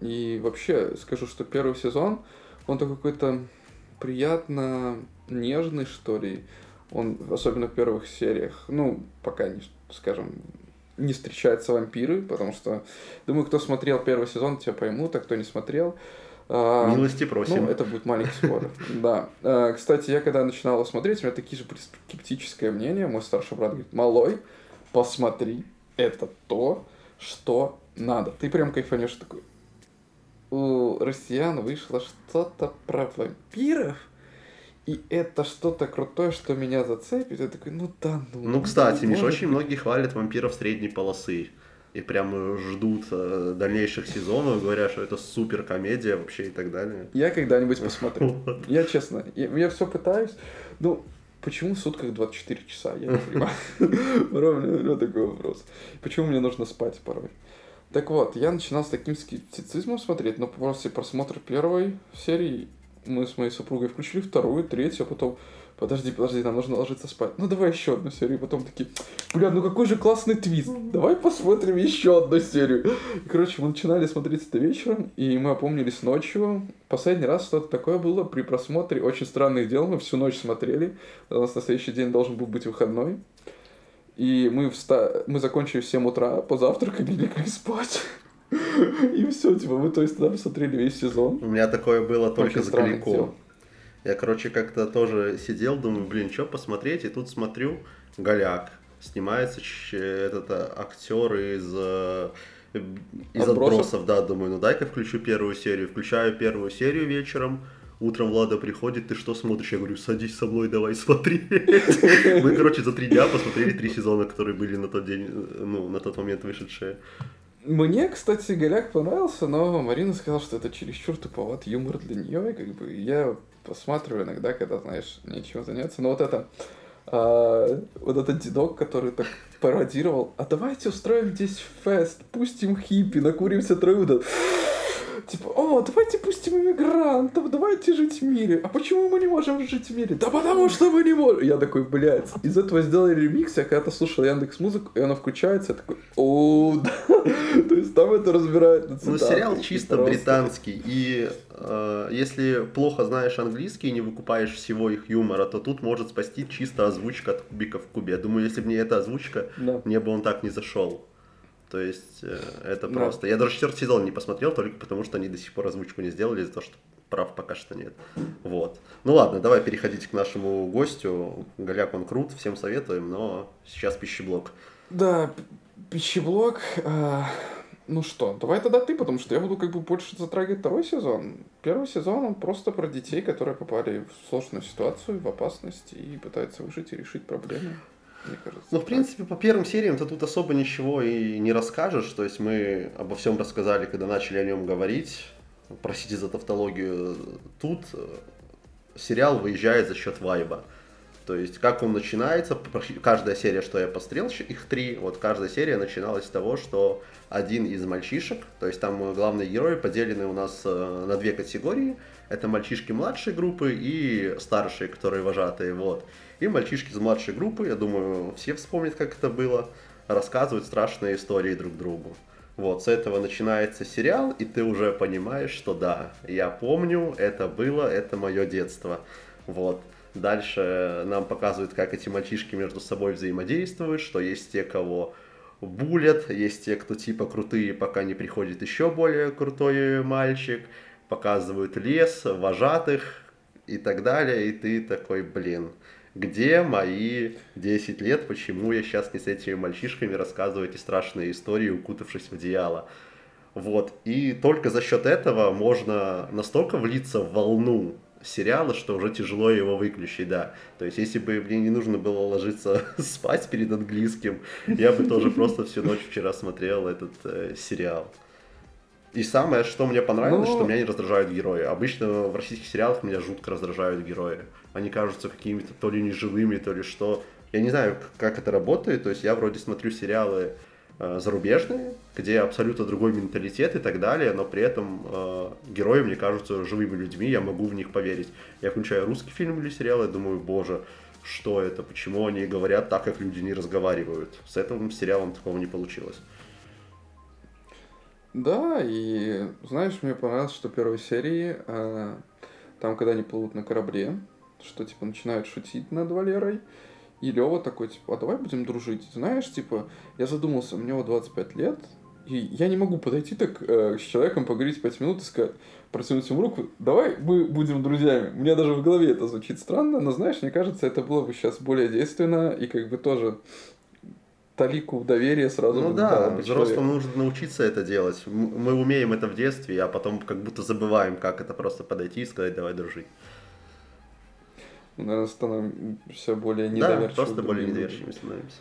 И вообще скажу, что первый сезон, он такой какой-то приятно нежный, что ли. Он, особенно в первых сериях, ну, пока не, скажем, не встречаются вампиры, потому что, думаю, кто смотрел первый сезон, те поймут, а кто не смотрел. а, Милости просим. ну, это будет маленький спойлер. Да. Э, Кстати, я когда начинал смотреть, у меня такие же скептическое мнение. Мой старший брат говорит, малой, посмотри, это то, что надо. Ты прям кайфанешь такой. У россиян вышло что-то про вампиров, и это что-то крутое, что меня зацепит. Я такой, ну да, ну. Ну, кстати, Миш, очень быть». многие хвалят вампиров средней полосы. И прям ждут э, дальнейших сезонов, говоря, что это супер комедия вообще и так далее. Я когда-нибудь посмотрю. Вот. Я честно, я, я все пытаюсь. Ну, почему в сутках 24 часа? Я не понимаю. Порой у меня такой вопрос. Почему мне нужно спать порой? Так вот, я начинал с таким скептицизмом смотреть, но после просмотра первой серии мы с моей супругой включили вторую, третью, а потом подожди, подожди, нам нужно ложиться спать. Ну давай еще одну серию. И потом такие, бля, ну какой же классный твист. Давай посмотрим еще одну серию. И, короче, мы начинали смотреть это вечером, и мы опомнились ночью. Последний раз что-то такое было при просмотре «Очень странных дел». Мы всю ночь смотрели. У нас на следующий день должен был быть выходной. И мы, вста... мы закончили в 7 утра, позавтракали и легли спать. И все, типа, мы, то есть, тогда посмотрели весь сезон. У меня такое было только с Галиком. Я, короче, как-то тоже сидел, думаю, блин, что посмотреть, и тут смотрю, Голяк. Снимается этот а, актер из, э, из отбросов? отбросов, да, думаю, ну дай-ка включу первую серию. Включаю первую серию вечером, утром Влада приходит, ты что смотришь? Я говорю, садись со мной, давай смотри. Мы, короче, за три дня посмотрели три сезона, которые были на тот день, ну, на тот момент вышедшие. Мне, кстати, Голяк понравился, но Марина сказала, что это чересчур туповат юмор для нее, и как бы я посматриваю иногда, когда, знаешь, нечем заняться. Но вот это, а, вот этот дедок, который так пародировал, а давайте устроим здесь фест, пустим хиппи, накуримся траву, типа, о, давайте пустим иммигрантов, давайте жить в мире. А почему мы не можем жить в мире? Да потому что мы не можем. Я такой, блядь, из этого сделали ремикс, я когда-то слушал Яндекс Музыку, и она включается, я такой, о, да. То есть там это разбирают на Ну, сериал чисто британский, и э, если плохо знаешь английский и не выкупаешь всего их юмора, то тут может спасти чисто озвучка от кубика в кубе. Я думаю, если бы не эта озвучка, да. мне бы он так не зашел. То есть э, это да. просто. Я даже четвертый сезон не посмотрел, только потому что они до сих пор озвучку не сделали, из-за того, что прав пока что нет. Вот. Ну ладно, давай переходить к нашему гостю. Голяк он крут, всем советуем, но сейчас пищеблок. Да, пищеблок. Э, ну что, давай тогда ты, потому что я буду как бы больше затрагивать второй сезон. Первый сезон он просто про детей, которые попали в сложную ситуацию, в опасность и пытаются выжить и решить проблемы мне кажется. Ну, в принципе, по первым сериям-то тут особо ничего и не расскажешь. То есть мы обо всем рассказали, когда начали о нем говорить. Простите за тавтологию. Тут э, сериал выезжает за счет вайба. То есть, как он начинается, каждая серия, что я посмотрел, их три, вот каждая серия начиналась с того, что один из мальчишек, то есть там главные герои поделены у нас э, на две категории, это мальчишки младшей группы и старшие, которые вожатые, вот. И мальчишки из младшей группы, я думаю, все вспомнят, как это было, рассказывают страшные истории друг другу. Вот, с этого начинается сериал, и ты уже понимаешь, что да, я помню, это было, это мое детство. Вот. Дальше нам показывают, как эти мальчишки между собой взаимодействуют, что есть те, кого булят, есть те, кто типа крутые, пока не приходит еще более крутой мальчик, показывают лес, вожатых и так далее, и ты такой, блин, где мои 10 лет, почему я сейчас не с этими мальчишками рассказываю эти страшные истории, укутавшись в одеяло. Вот. И только за счет этого можно настолько влиться в волну сериала, что уже тяжело его выключить, да. То есть, если бы мне не нужно было ложиться спать перед английским, я бы тоже просто всю ночь вчера смотрел этот э, сериал. И самое, что мне понравилось, Но... что меня не раздражают герои. Обычно в российских сериалах меня жутко раздражают герои. Они кажутся какими-то то ли неживыми, то ли что. Я не знаю, как это работает. То есть я вроде смотрю сериалы э, зарубежные, где абсолютно другой менталитет и так далее, но при этом э, герои мне кажутся живыми людьми, я могу в них поверить. Я включаю русский фильм или сериал и думаю, боже, что это, почему они говорят так, как люди не разговаривают. С этим сериалом такого не получилось. Да, и знаешь, мне понравилось, что первой серии, э, там, когда они плывут на корабле, что, типа, начинают шутить над Валерой, и Лева такой, типа, а давай будем дружить. Знаешь, типа, я задумался, мне вот 25 лет, и я не могу подойти так э, с человеком, поговорить 5 минут и сказать, протянуть ему руку, давай мы будем друзьями. Мне даже в голове это звучит странно, но знаешь, мне кажется, это было бы сейчас более действенно и как бы тоже талику доверия сразу Ну да, взрослым нужно научиться это делать. Мы умеем это в детстве, а потом как будто забываем, как это просто подойти и сказать, давай дружить. Ну, наверное, становимся более недоверчивыми. Да, просто более недоверчивыми становимся.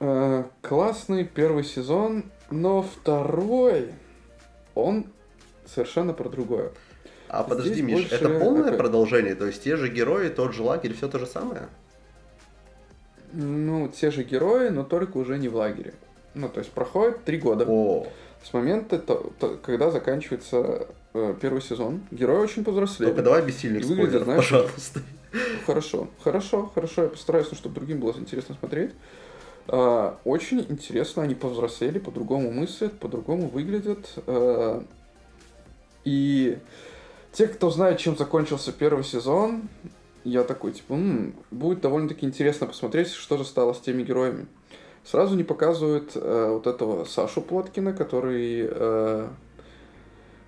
А, классный первый сезон, но второй, он совершенно про другое. А Здесь подожди, Миш, больше... это полное это... продолжение? То есть те же герои, тот же лагерь, все то же самое? Ну, те же герои, но только уже не в лагере. Ну, то есть проходит три года. О, С момента, то- то- когда заканчивается э, первый сезон. Герои очень повзрослели. только давай без сильных спойлеров, знаешь, пожалуйста. Хорошо, хорошо, хорошо. Я постараюсь, ну, чтобы другим было интересно смотреть. А, Очень интересно, они повзрослели, по-другому мыслят, по-другому выглядят. А, И те, кто знает, чем закончился первый сезон, я такой, типа, «М, будет довольно-таки интересно посмотреть, что же стало с теми героями. Сразу не показывают э, вот этого Сашу Плоткина, который э,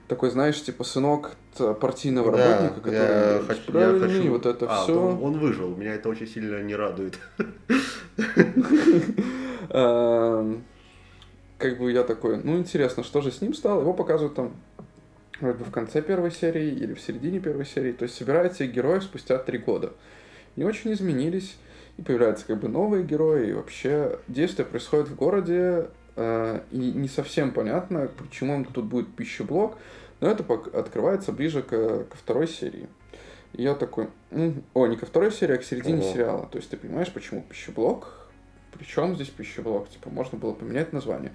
такой, знаешь, типа сынок партийного Да, работника, который я хочу, я хочу- вот это А, все. Он, он выжил, меня это очень сильно не радует. Эм, Как бы я такой, ну интересно, что же с ним стало? Его показывают там вроде бы в конце первой серии или в середине первой серии. То есть собираются героев спустя три года. Не очень изменились, и появляются как бы новые герои, и вообще действие происходит в городе, э, и не совсем понятно, почему тут будет пищеблок, но это открывается ближе к, ко второй серии. И я такой, «М, о, не ко второй серии, а к середине Ого. сериала. То есть ты понимаешь, почему пищеблок? Причем здесь пищеблок? Типа, можно было поменять название.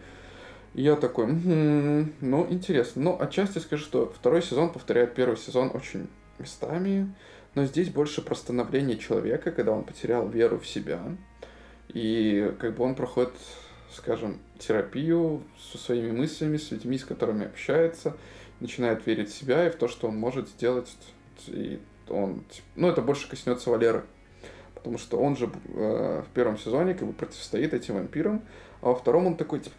И я такой, «Мгм, ну, интересно. Но отчасти скажу, что второй сезон повторяет первый сезон очень местами, но здесь больше про становление человека, когда он потерял веру в себя. И как бы он проходит, скажем, терапию со своими мыслями, с людьми, с которыми общается, начинает верить в себя и в то, что он может сделать. И он, ну, это больше коснется Валеры. Потому что он же э, в первом сезоне как бы противостоит этим вампирам, а во втором он такой, типа,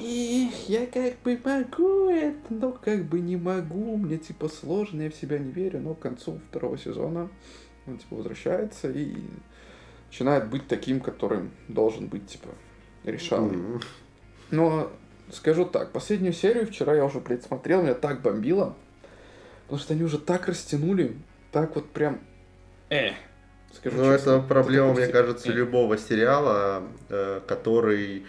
«Эх, я как бы могу это, но как бы не могу, мне типа сложно, я в себя не верю, но к концу второго сезона он типа возвращается и начинает быть таким, которым должен быть типа решалой. М. Но скажу так, последнюю серию вчера я уже, блядь, смотрел, меня так бомбило, потому что они уже так растянули, так вот прям, э, скажу Ну, честно. это проблема, мне кажется, э. любого сериала, э, который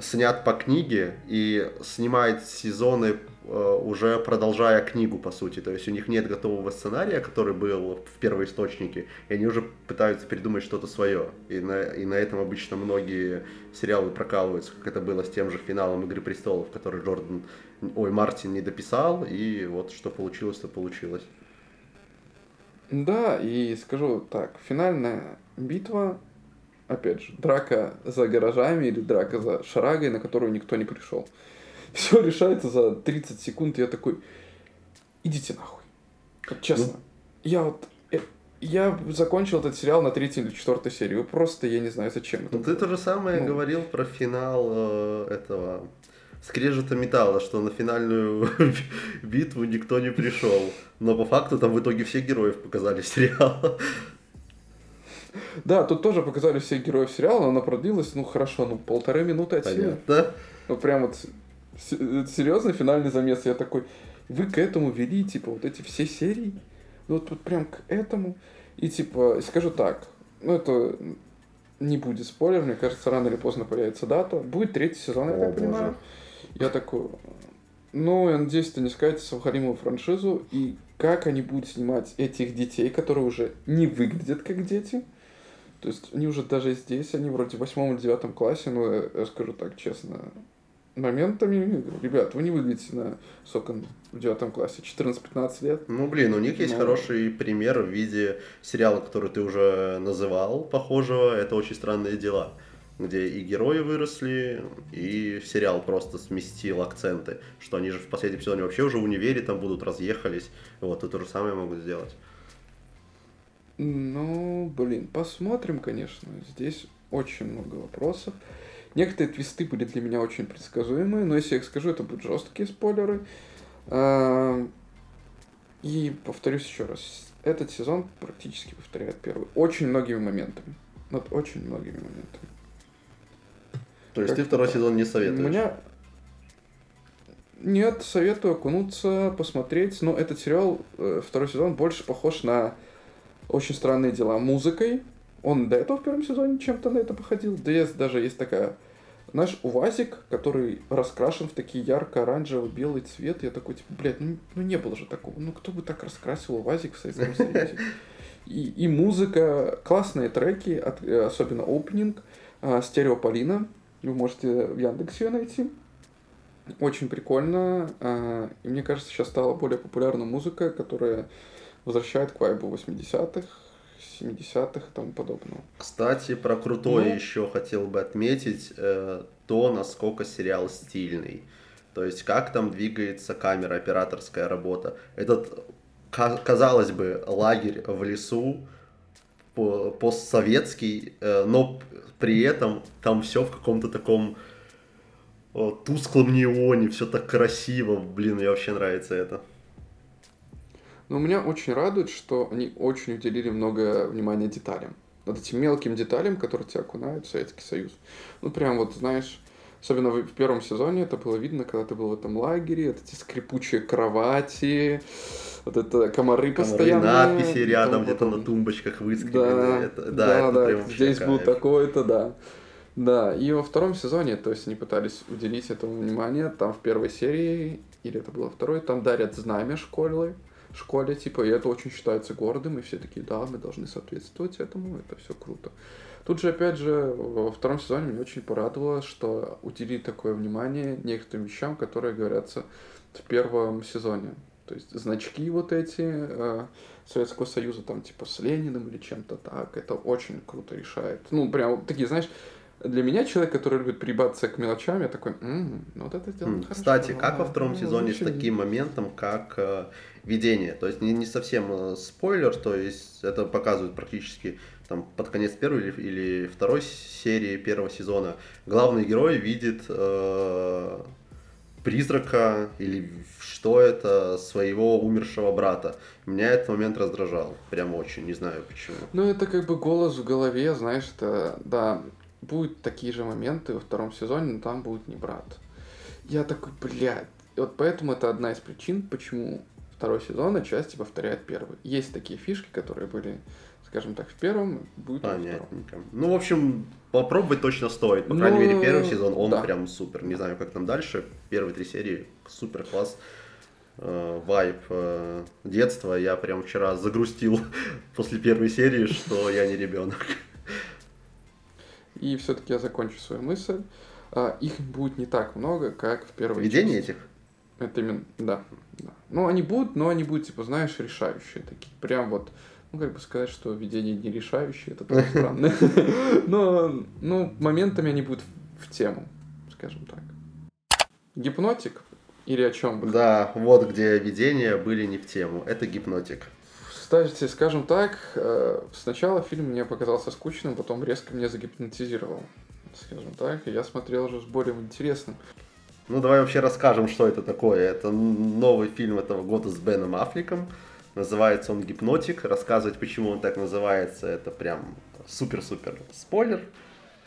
снят по книге и снимает сезоны э, уже продолжая книгу, по сути. То есть у них нет готового сценария, который был в первоисточнике, и они уже пытаются придумать что-то свое. И на, и на этом обычно многие сериалы прокалываются, как это было с тем же финалом «Игры престолов», который Джордан, ой, Мартин не дописал, и вот что получилось, то получилось. Да, и скажу так, финальная битва, опять же, драка за гаражами или драка за шарагой, на которую никто не пришел. Все решается за 30 секунд, и я такой, идите нахуй. Вот честно. Я вот, э, я закончил этот сериал на третьей или четвертой серии. Просто, я не знаю, зачем это Ну, ты то же самое Ну. говорил про финал э, этого скрежета металла, что на финальную битву никто не пришел. Но по факту там в итоге все героев показали сериала. Да, тут тоже показали всех героев сериала, но она продлилась, ну хорошо, ну полторы минуты от силы. Понятно. Вот прям вот это серьезный финальный замес. Я такой, вы к этому вели, типа, вот эти все серии? Ну, Вот, вот прям к этому. И типа, скажу так, ну это не будет спойлер, мне кажется, рано или поздно появится дата. Будет третий сезон, я О, так боже. понимаю. Я такой, ну, я надеюсь, это не скатится в Халимову франшизу. И как они будут снимать этих детей, которые уже не выглядят как дети. То есть они уже даже здесь, они вроде в восьмом или девятом классе, но я, скажу так честно, моментами, ребят, вы не выглядите на сколько в девятом классе, 14-15 лет. Ну, блин, у них есть Ну. хороший пример в виде сериала, который ты уже называл, похожего. Это «Очень странные дела», где и герои выросли, и сериал просто сместил акценты, что они же в последнем сезоне вообще уже в универе там будут, разъехались. Вот, и то же самое могут сделать. Ну, блин, посмотрим, конечно. Здесь очень много вопросов. Некоторые твисты были для меня очень предсказуемые, но если я их скажу, это будут жесткие спойлеры. А, И повторюсь еще раз, этот сезон практически повторяет первый. Очень многими моментами. Вот очень многими моментами. То есть Как ты второй сезон не советуешь? Меня... Нет, советую окунуться, посмотреть. Но этот сериал, э, второй сезон, больше похож на «Очень странные дела» музыкой. Он до этого в первом сезоне чем-то на это походил. Да есть, даже есть такая... Знаешь, УАЗик, который раскрашен в такие ярко-оранжевый белый цвет. Я такой, типа, блядь, ну, ну не было же такого. Ну кто бы так раскрасил УАЗик в Советском Союзе? И, и музыка, классные треки, от- э, особенно опенинг, а, Стереополина. Вы можете в Яндексе ее найти. Очень прикольно. а, И мне кажется, сейчас стала более популярна музыка, которая возвращает к вайбу 80-х, 70-х и тому подобного. Кстати, про крутое Ну. еще хотел бы отметить э, то, насколько сериал стильный. То есть, как там двигается камера, операторская работа. Этот, ка- казалось бы, лагерь в лесу, по- постсоветский, э, но при этом там все в каком-то таком э, тусклом неоне, все так красиво. Блин, мне вообще нравится это. Но меня очень радует, что они очень уделили много внимания деталям. Вот этим мелким деталям, которые тебя окунают в Советский Союз. Ну, прям вот, знаешь, особенно в, первом сезоне это было видно, когда ты был в этом лагере, вот эти скрипучие кровати, вот это комары Комары, постоянные. надписи рядом где-то на тумбочках Да, выскреблены. Это- да, да, это да, прям здесь был такой-то, да. Да, и во втором сезоне, то есть они пытались уделить этому внимание, там в первой серии, или это было второй, там дарят знамя школы, школе, типа, и это очень считается гордым, и все такие, да, мы должны соответствовать этому, это все круто. Тут же, опять же, во втором сезоне меня очень порадовало, что уделили такое внимание некоторым вещам, которые говорятся в первом сезоне. То есть значки вот эти э, Советского Союза, там типа с Лениным или чем-то так, это очень круто решает. Ну, прям такие, знаешь, для меня человек, который любит прибаться к мелочам, я такой, «М, ну вот это дело М, хорошо, Кстати, как во втором ну, сезоне с таким моментом, как э, видение? То есть не, не совсем э, спойлер, то есть это показывают практически там под конец первой или, или второй серии первого сезона. Главный герой видит э, призрака или что это своего умершего брата. Меня этот момент раздражал, прям очень, не знаю почему. Ну, это как бы голос в голове, знаешь, это, да, будут такие же моменты во втором сезоне, но там будет не брат. Я такой, блядь. И вот поэтому это одна из причин, почему второй сезон отчасти повторяет первый. Есть такие фишки, которые были, скажем так, в первом, будет и во втором. Понятненько. Ну, в общем, попробовать точно стоит. По крайней Ну, мере, первый сезон, он да. прям супер. Не знаю, как там дальше. Первые три серии супер класс. Э, Вайп э, детства. Я прям вчера загрустил после первой серии, что я не ребенок. И все-таки я закончу свою мысль. А, Их будет не так много, как в первой Видение части. этих? Это именно, да, да. Ну, они будут, но они будут, типа, знаешь, решающие такие. Прям вот, ну, как бы сказать, что видение не решающее, это тоже странно. Но, ну, моментами они будут в тему, скажем так. Гипнотик? Или о чем? вы? Да, вот где видения были не в тему. Это гипнотик. Кстати, скажем так, э, сначала фильм мне показался скучным, потом резко меня загипнотизировал. Скажем так, я смотрел уже с более интересным. Ну, давай вообще расскажем, что это такое. Это новый фильм этого года с Беном Аффлеком. Называется он «Гипнотик». Рассказывать, почему он так называется, это прям супер-супер спойлер.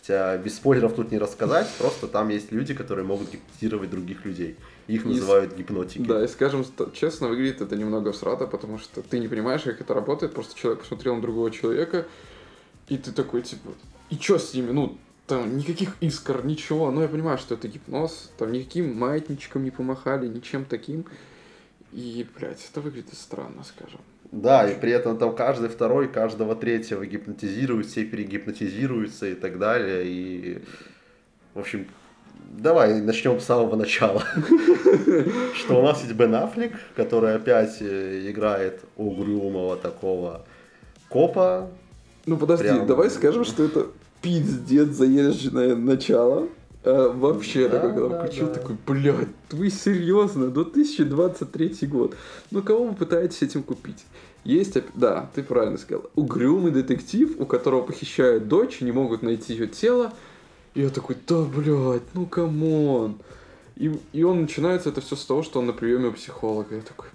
Хотя без спойлеров тут не рассказать, просто там есть люди, которые могут гипнотизировать других людей. Их И называют гипнотики. Да, и скажем ст- честно, выглядит это немного срато, потому что ты не понимаешь, как это работает, просто человек посмотрел на другого человека, и ты такой, типа, и чё с ними? Ну, там никаких искр, ничего. Ну, я понимаю, что это гипноз, там никаким маятничком не помахали, ничем таким. И, блядь, это выглядит странно, скажем. Да, и при этом там каждый второй, каждого третьего гипнотизируют, все перегипнотизируются и так далее. И, в общем, давай начнем с самого начала. Что у нас есть Бен Аффлек, который опять э, играет угрюмого такого копа. Ну, подожди, давай скажем, что это пиздец заезженное начало. А, вообще, Да, такой, когда да, включил, да. такой, блядь, вы серьезно, 2023 год. Ну, кого вы пытаетесь этим купить? Есть, да, ты правильно сказал, угрюмый детектив, у которого похищают дочь, не могут найти ее тело. И я такой, да, блядь, ну, come on. И, и он начинается это все с того, что он на приеме у психолога. Я такой,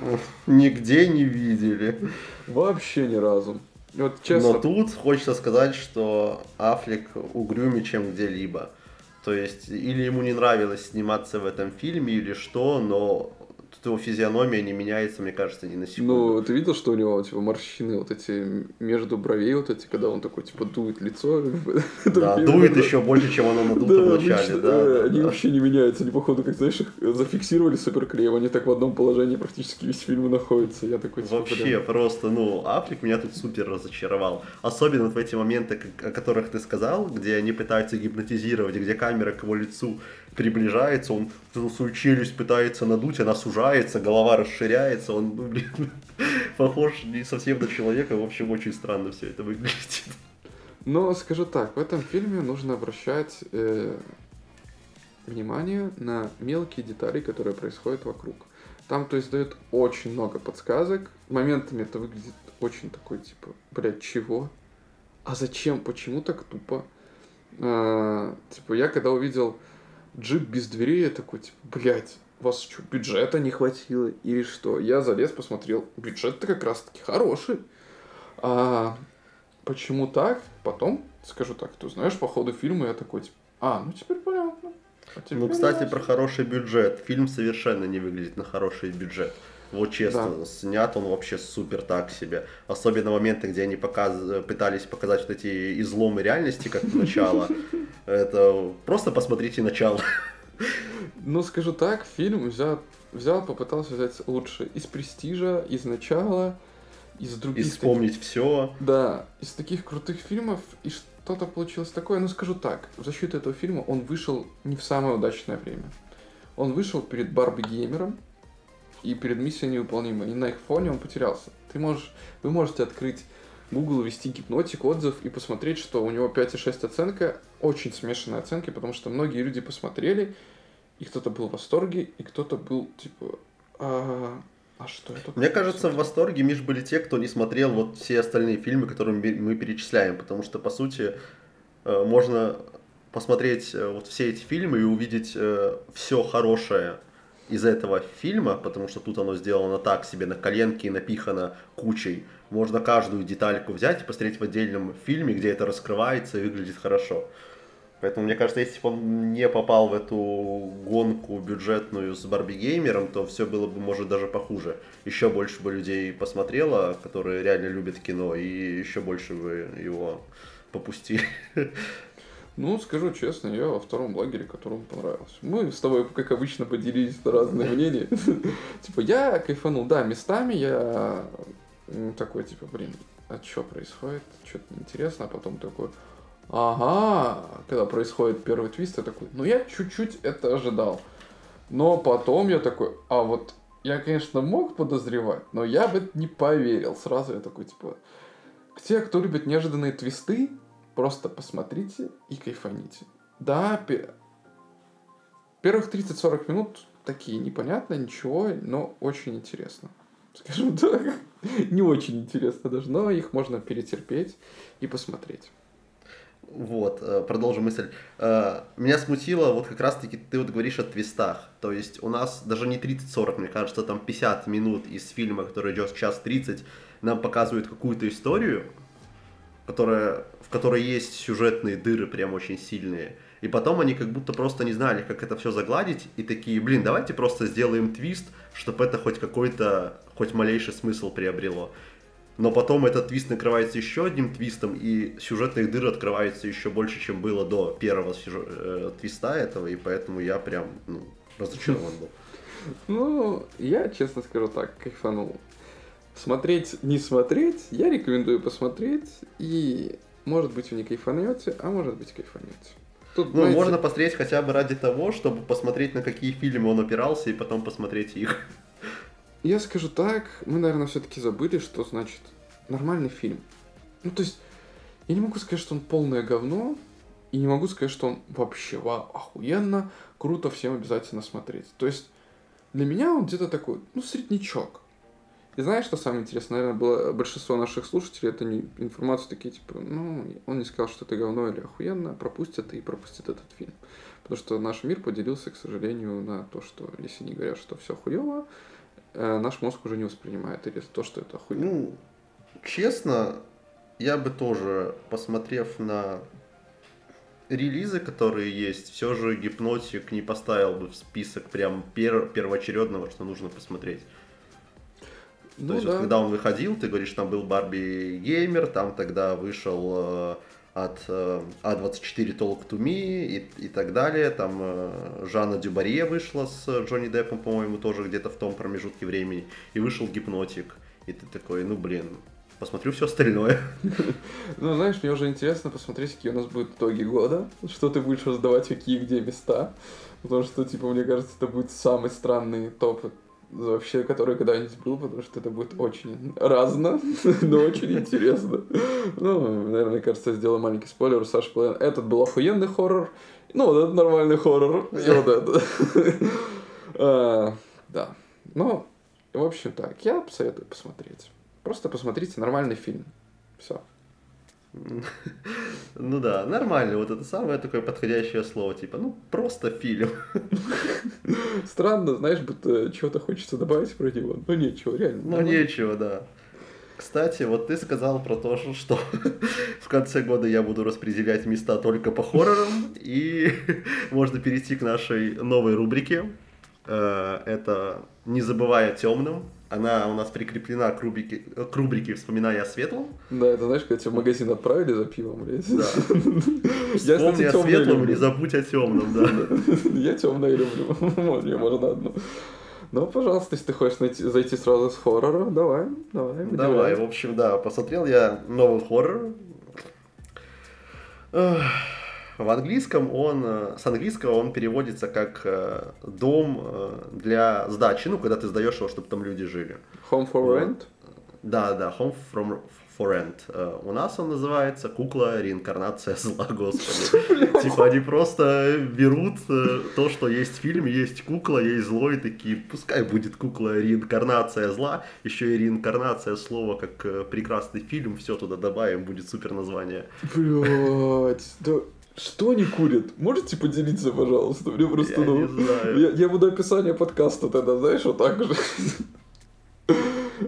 бля, Нигде не видели. вообще ни разу. Вот честно, Но тут хочется сказать, что Аффлек угрюмее, чем где-либо. То есть, или ему не нравилось сниматься в этом фильме, или что, но его физиономия не меняется, мне кажется, ни на секунду. Ну, ты видел, что у него, типа, морщины вот эти между бровей вот эти, когда он такой, типа, дует лицо? Да, дует еще больше, чем оно надуто в начале, да. Они вообще не меняются, они, походу, как, знаешь, их зафиксировали суперклеем, они так в одном положении практически весь фильм находятся. Я такой, типа, Вообще, просто, ну, Африк меня тут супер разочаровал. Особенно в эти моменты, о которых ты сказал, где они пытаются гипнотизировать, где камера к его лицу приближается, он свою челюсть пытается надуть, она сужается, голова расширяется, он, ну, блин, похож не совсем на человека, в общем, очень странно все это выглядит. Но скажу так, в этом фильме нужно обращать э, внимание на мелкие детали, которые происходят вокруг. Там, то есть, дают очень много подсказок. Моментами это выглядит очень такой, типа, блядь, чего? А зачем? Почему так тупо? А, типа, я когда увидел джип без дверей, я такой, типа, блядь, у вас что, бюджета не хватило или что? Я залез, посмотрел, бюджет-то как раз-таки хороший. А почему так? Потом, скажу так, ты знаешь, по ходу фильма я такой, типа, а, ну теперь понятно. А теперь ну, кстати, ясно. про хороший бюджет. Фильм совершенно не выглядит на хороший бюджет. Вот честно, да. снят он вообще супер так себе. Особенно моменты, где они показ... пытались показать вот эти изломы реальности, как начало. Это просто посмотрите начало. Ну, скажу так, фильм взял, взял, попытался взять лучше из престижа, из начала, из других. И вспомнить таких... все. Да, из таких крутых фильмов, и что-то получилось такое. Ну, скажу так, в защиту этого фильма он вышел не в самое удачное время. Он вышел перед Барби Геймером, и перед миссией невыполнимой. И на их фоне он потерялся. Ты можешь, вы можете открыть Google, ввести гипнотик, отзыв и посмотреть, что у него 5,6 оценка, очень смешанные оценки, потому что многие люди посмотрели, и кто-то был в восторге, и кто-то был типа, а, а что это? Мне кажется, в восторге, Миш, были те, кто не смотрел вот все остальные фильмы, которые мы перечисляем, потому что, по сути, э, можно посмотреть э, вот все эти фильмы и увидеть э, все хорошее из этого фильма, потому что тут оно сделано так себе, на коленке и напихано кучей. Можно каждую детальку взять и посмотреть в отдельном фильме, где это раскрывается и выглядит хорошо. Поэтому, мне кажется, если бы он не попал в эту гонку бюджетную с Барби Геймером, то все было бы, может, даже похуже. Еще больше бы людей посмотрело, которые реально любят кино, и еще больше бы его попустили. Ну, скажу честно, я во втором лагере, которому понравился. Мы с тобой, как обычно, поделились на разные мнения. Типа, я кайфанул. Да, местами я такой, типа, блин, а что происходит? Что-то неинтересно. А потом такой, ага, когда происходит первый твист, я такой, ну, я чуть-чуть это ожидал. Но потом я такой, а вот я, конечно, мог подозревать, но я бы не поверил. Сразу я такой, типа, те, кто любит неожиданные твисты, Просто посмотрите и кайфаните. Да, первых 30-40 минут такие непонятно, ничего, но очень интересно. Скажем так, не очень интересно даже, но их можно перетерпеть и посмотреть. Вот, э, продолжим мысль. Э, меня смутило, вот как раз-таки ты вот говоришь о твистах. То есть у нас даже не 30-40, мне кажется, там 50 минут из фильма, который идет час 30, нам показывают какую-то историю, которая которой есть сюжетные дыры прям очень сильные. И потом они как будто просто не знали, как это все загладить, и такие, блин, давайте просто сделаем твист, чтобы это хоть какой-то, хоть малейший смысл приобрело. Но потом этот твист накрывается еще одним твистом, и сюжетных дыр открывается еще больше, чем было до первого сюжет, э, твиста этого, и поэтому я прям ну, разочарован был. Ну, я, честно скажу так, кайфанул. Смотреть, не смотреть, я рекомендую посмотреть, и может быть, вы не кайфанете, а может быть, кайфанете. Тут, ну, знаете... можно посмотреть хотя бы ради того, чтобы посмотреть, на какие фильмы он опирался, и потом посмотреть их. Я скажу так, мы, наверное, все-таки забыли, что значит нормальный фильм. Ну, то есть, я не могу сказать, что он полное говно, и не могу сказать, что он вообще вау, охуенно, круто, всем обязательно смотреть. То есть, для меня он где-то такой, ну, среднячок. И знаешь, что самое интересное? Наверное, было большинство наших слушателей, это не информацию такие, типа, ну, он не сказал, что это говно или охуенно, пропустят и пропустят этот фильм. Потому что наш мир поделился, к сожалению, на то, что если не говорят, что все хуево, э, наш мозг уже не воспринимает или то, что это охуенно. Ну, честно, я бы тоже, посмотрев на релизы, которые есть, все же гипнотик не поставил бы в список прям пер первоочередного, что нужно посмотреть. Ну, То есть, да. вот, когда он выходил, ты говоришь, там был Барби Геймер, там тогда вышел э, от э, А24 Talk to Me и, и так далее. Там э, Жанна Дюбарье вышла с Джонни Деппом, по-моему, тоже где-то в том промежутке времени. И вышел Гипнотик. И ты такой, ну блин, посмотрю все остальное. Ну, знаешь, мне уже интересно посмотреть, какие у нас будут итоги года, что ты будешь раздавать, какие где места. Потому что, типа, мне кажется, это будет самый странный топ вообще, который когда-нибудь был, потому что это будет очень разно, но очень интересно. Ну, наверное, кажется, я сделаю маленький спойлер. Саша Плен. Этот был охуенный хоррор. Ну, вот этот нормальный хоррор. И вот это. А, да. Ну, в общем так, я советую посмотреть. Просто посмотрите нормальный фильм. Все. Ну да, нормально, вот это самое такое подходящее слово, типа, ну просто фильм. Странно, знаешь, будто чего-то хочется добавить про него, но нечего, реально. Ну нечего, да. Кстати, вот ты сказал про то, что в конце года я буду распределять места только по хоррорам, и можно перейти к нашей новой рубрике. Э, это «Не забывая темным», она у нас прикреплена к рубрике, к рубрике «Вспоминая о светлом». Да, это знаешь, когда тебя в магазин отправили за пивом, блядь. Да. Я, Вспомни о светлом, не забудь о темном, да. Я темное люблю. Вот, мне можно одну. Ну, пожалуйста, если ты хочешь найти, зайти сразу с хоррора, давай, давай. Давай, в общем, да, посмотрел я новый хоррор. В английском он, э, с английского он переводится как э, дом э, для сдачи, ну, когда ты сдаешь его, чтобы там люди жили. Home for rent? Да, да, home from, for rent. У нас он называется кукла реинкарнация зла, господи. Типа они просто берут то, что есть в фильме, есть кукла, есть зло, и такие, пускай будет кукла реинкарнация зла, еще и реинкарнация слова как прекрасный фильм, все туда добавим, будет супер название. Блять, да что они курят? Можете поделиться, пожалуйста? Мне просто, я ну, не знаю. Я, я буду описание подкаста тогда, знаешь, вот так же.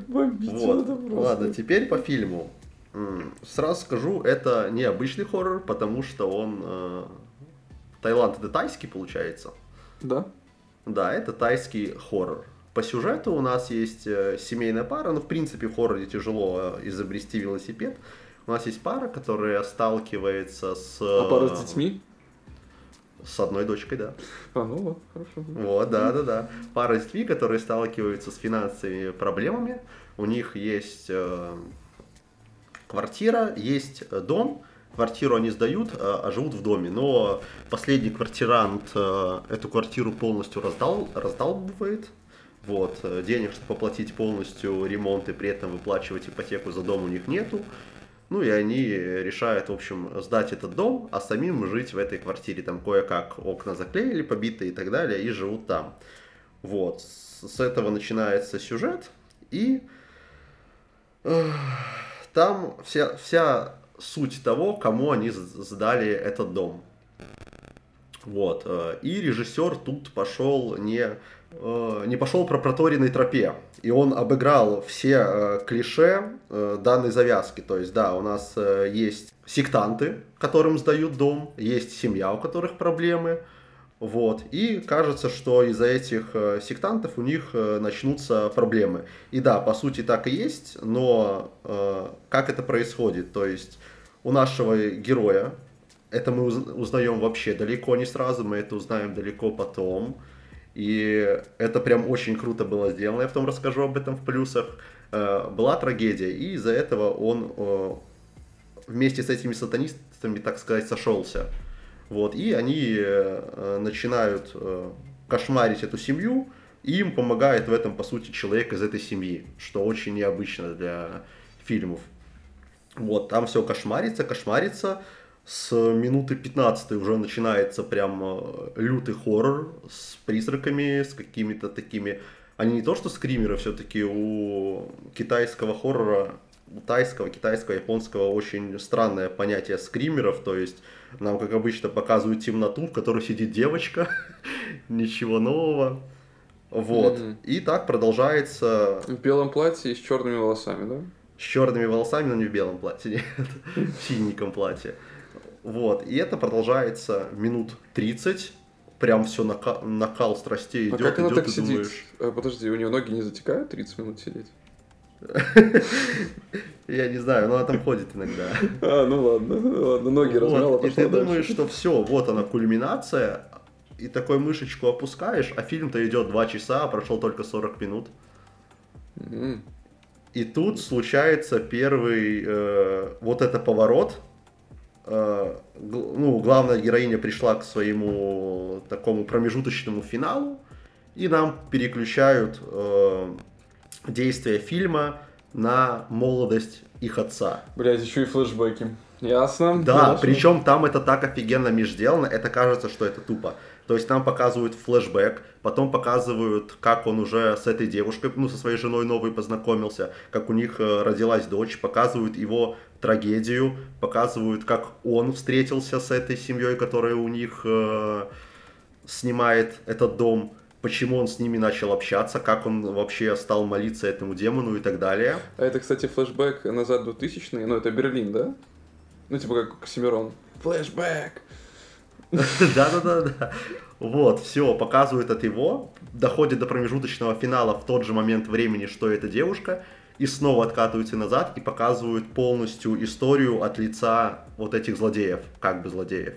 Бомбить вот. Ладно, теперь по фильму. Сразу скажу, это не обычный хоррор, потому что он... Э, Таиланд это тайский, получается. Да. Да, это тайский хоррор. По сюжету у нас есть э, семейная пара, ну, в принципе, в хорроре тяжело э, изобрести велосипед. У нас есть пара, которая сталкивается с... А пара с детьми? С одной дочкой, да. А, ну вот, хорошо. Вот, да, да, да. Пара с детьми, которые сталкиваются с финансовыми проблемами. У них есть э, квартира, есть дом, квартиру они сдают, а, а живут в доме. Но последний квартирант э, эту квартиру полностью раздал, раздалбывает. Вот, э, денег, чтобы оплатить полностью ремонт и при этом выплачивать ипотеку за дом у них нету. Ну и они решают, в общем, сдать этот дом, а самим жить в этой квартире. Там кое-как окна заклеили, побитые и так далее, и живут там. Вот. С этого начинается сюжет, и э, там вся, вся суть того, кому они сдали этот дом. Вот. Э, и режиссер тут пошел не Э, не пошел по проторенной тропе. И он обыграл все э, клише данной завязки. То есть, да, у нас есть сектанты, которым сдают дом, есть семья, у которых проблемы. Вот. И кажется, что из-за этих сектантов у них начнутся проблемы. И да, по сути так и есть, но как это происходит? То есть у нашего героя, это мы узнаем вообще далеко не сразу, мы это узнаем далеко потом. И это прям очень круто было сделано, я потом расскажу об этом в плюсах. Э, была трагедия, и из-за этого он э, вместе с этими сатанистами, так сказать, сошелся. Вот, и они э, начинают кошмарить эту семью, и им помогает в этом, по сути, человек из этой семьи, что очень необычно для фильмов. Вот, там все кошмарится, кошмарится, с минуты 15 уже начинается прям э, лютый хоррор с призраками, с какими-то такими... Они не то что скримеры, все-таки у китайского хоррора, у тайского, китайского, японского очень странное понятие скримеров, то есть нам, как обычно, показывают темноту, в которой сидит девочка, ничего нового. Вот. Mm-hmm. И так продолжается... В белом платье и с черными волосами, да? С черными волосами, но не в белом платье, нет. В синеньком платье. Вот, и это продолжается минут 30, прям все нака- накал страстей А идет, как она идет, так и сидит? думаешь, А, подожди, у нее ноги не затекают 30 минут сидеть? я не знаю, но она там ходит иногда. А, ну ладно, ладно, ноги размяла, и ты думаешь, что все, вот она кульминация, и такой мышечку опускаешь, а фильм-то идет 2 часа, а прошел только 40 минут. И тут случается первый э, вот это поворот. Э, ну, главная героиня пришла к своему такому промежуточному финалу, и нам переключают э, действие фильма на молодость их отца. Блядь, еще и флешбеки. Ясно. Да, причем там это так офигенно меж сделано, это кажется, что это тупо. То есть нам показывают флешбэк, потом показывают, как он уже с этой девушкой, ну, со своей женой новой познакомился, как у них э, родилась дочь, показывают его трагедию, показывают, как он встретился с этой семьей, которая у них э, снимает этот дом, почему он с ними начал общаться, как он вообще стал молиться этому демону и так далее. А это, кстати, флешбэк назад 2000 ну это Берлин, да? Ну типа как Оксимирон. Флешбэк. Да-да-да-да. Вот, все, показывают от его, доходит до промежуточного финала в тот же момент времени, что эта девушка, и снова откатываются назад и показывают полностью историю от лица вот этих злодеев, как бы злодеев.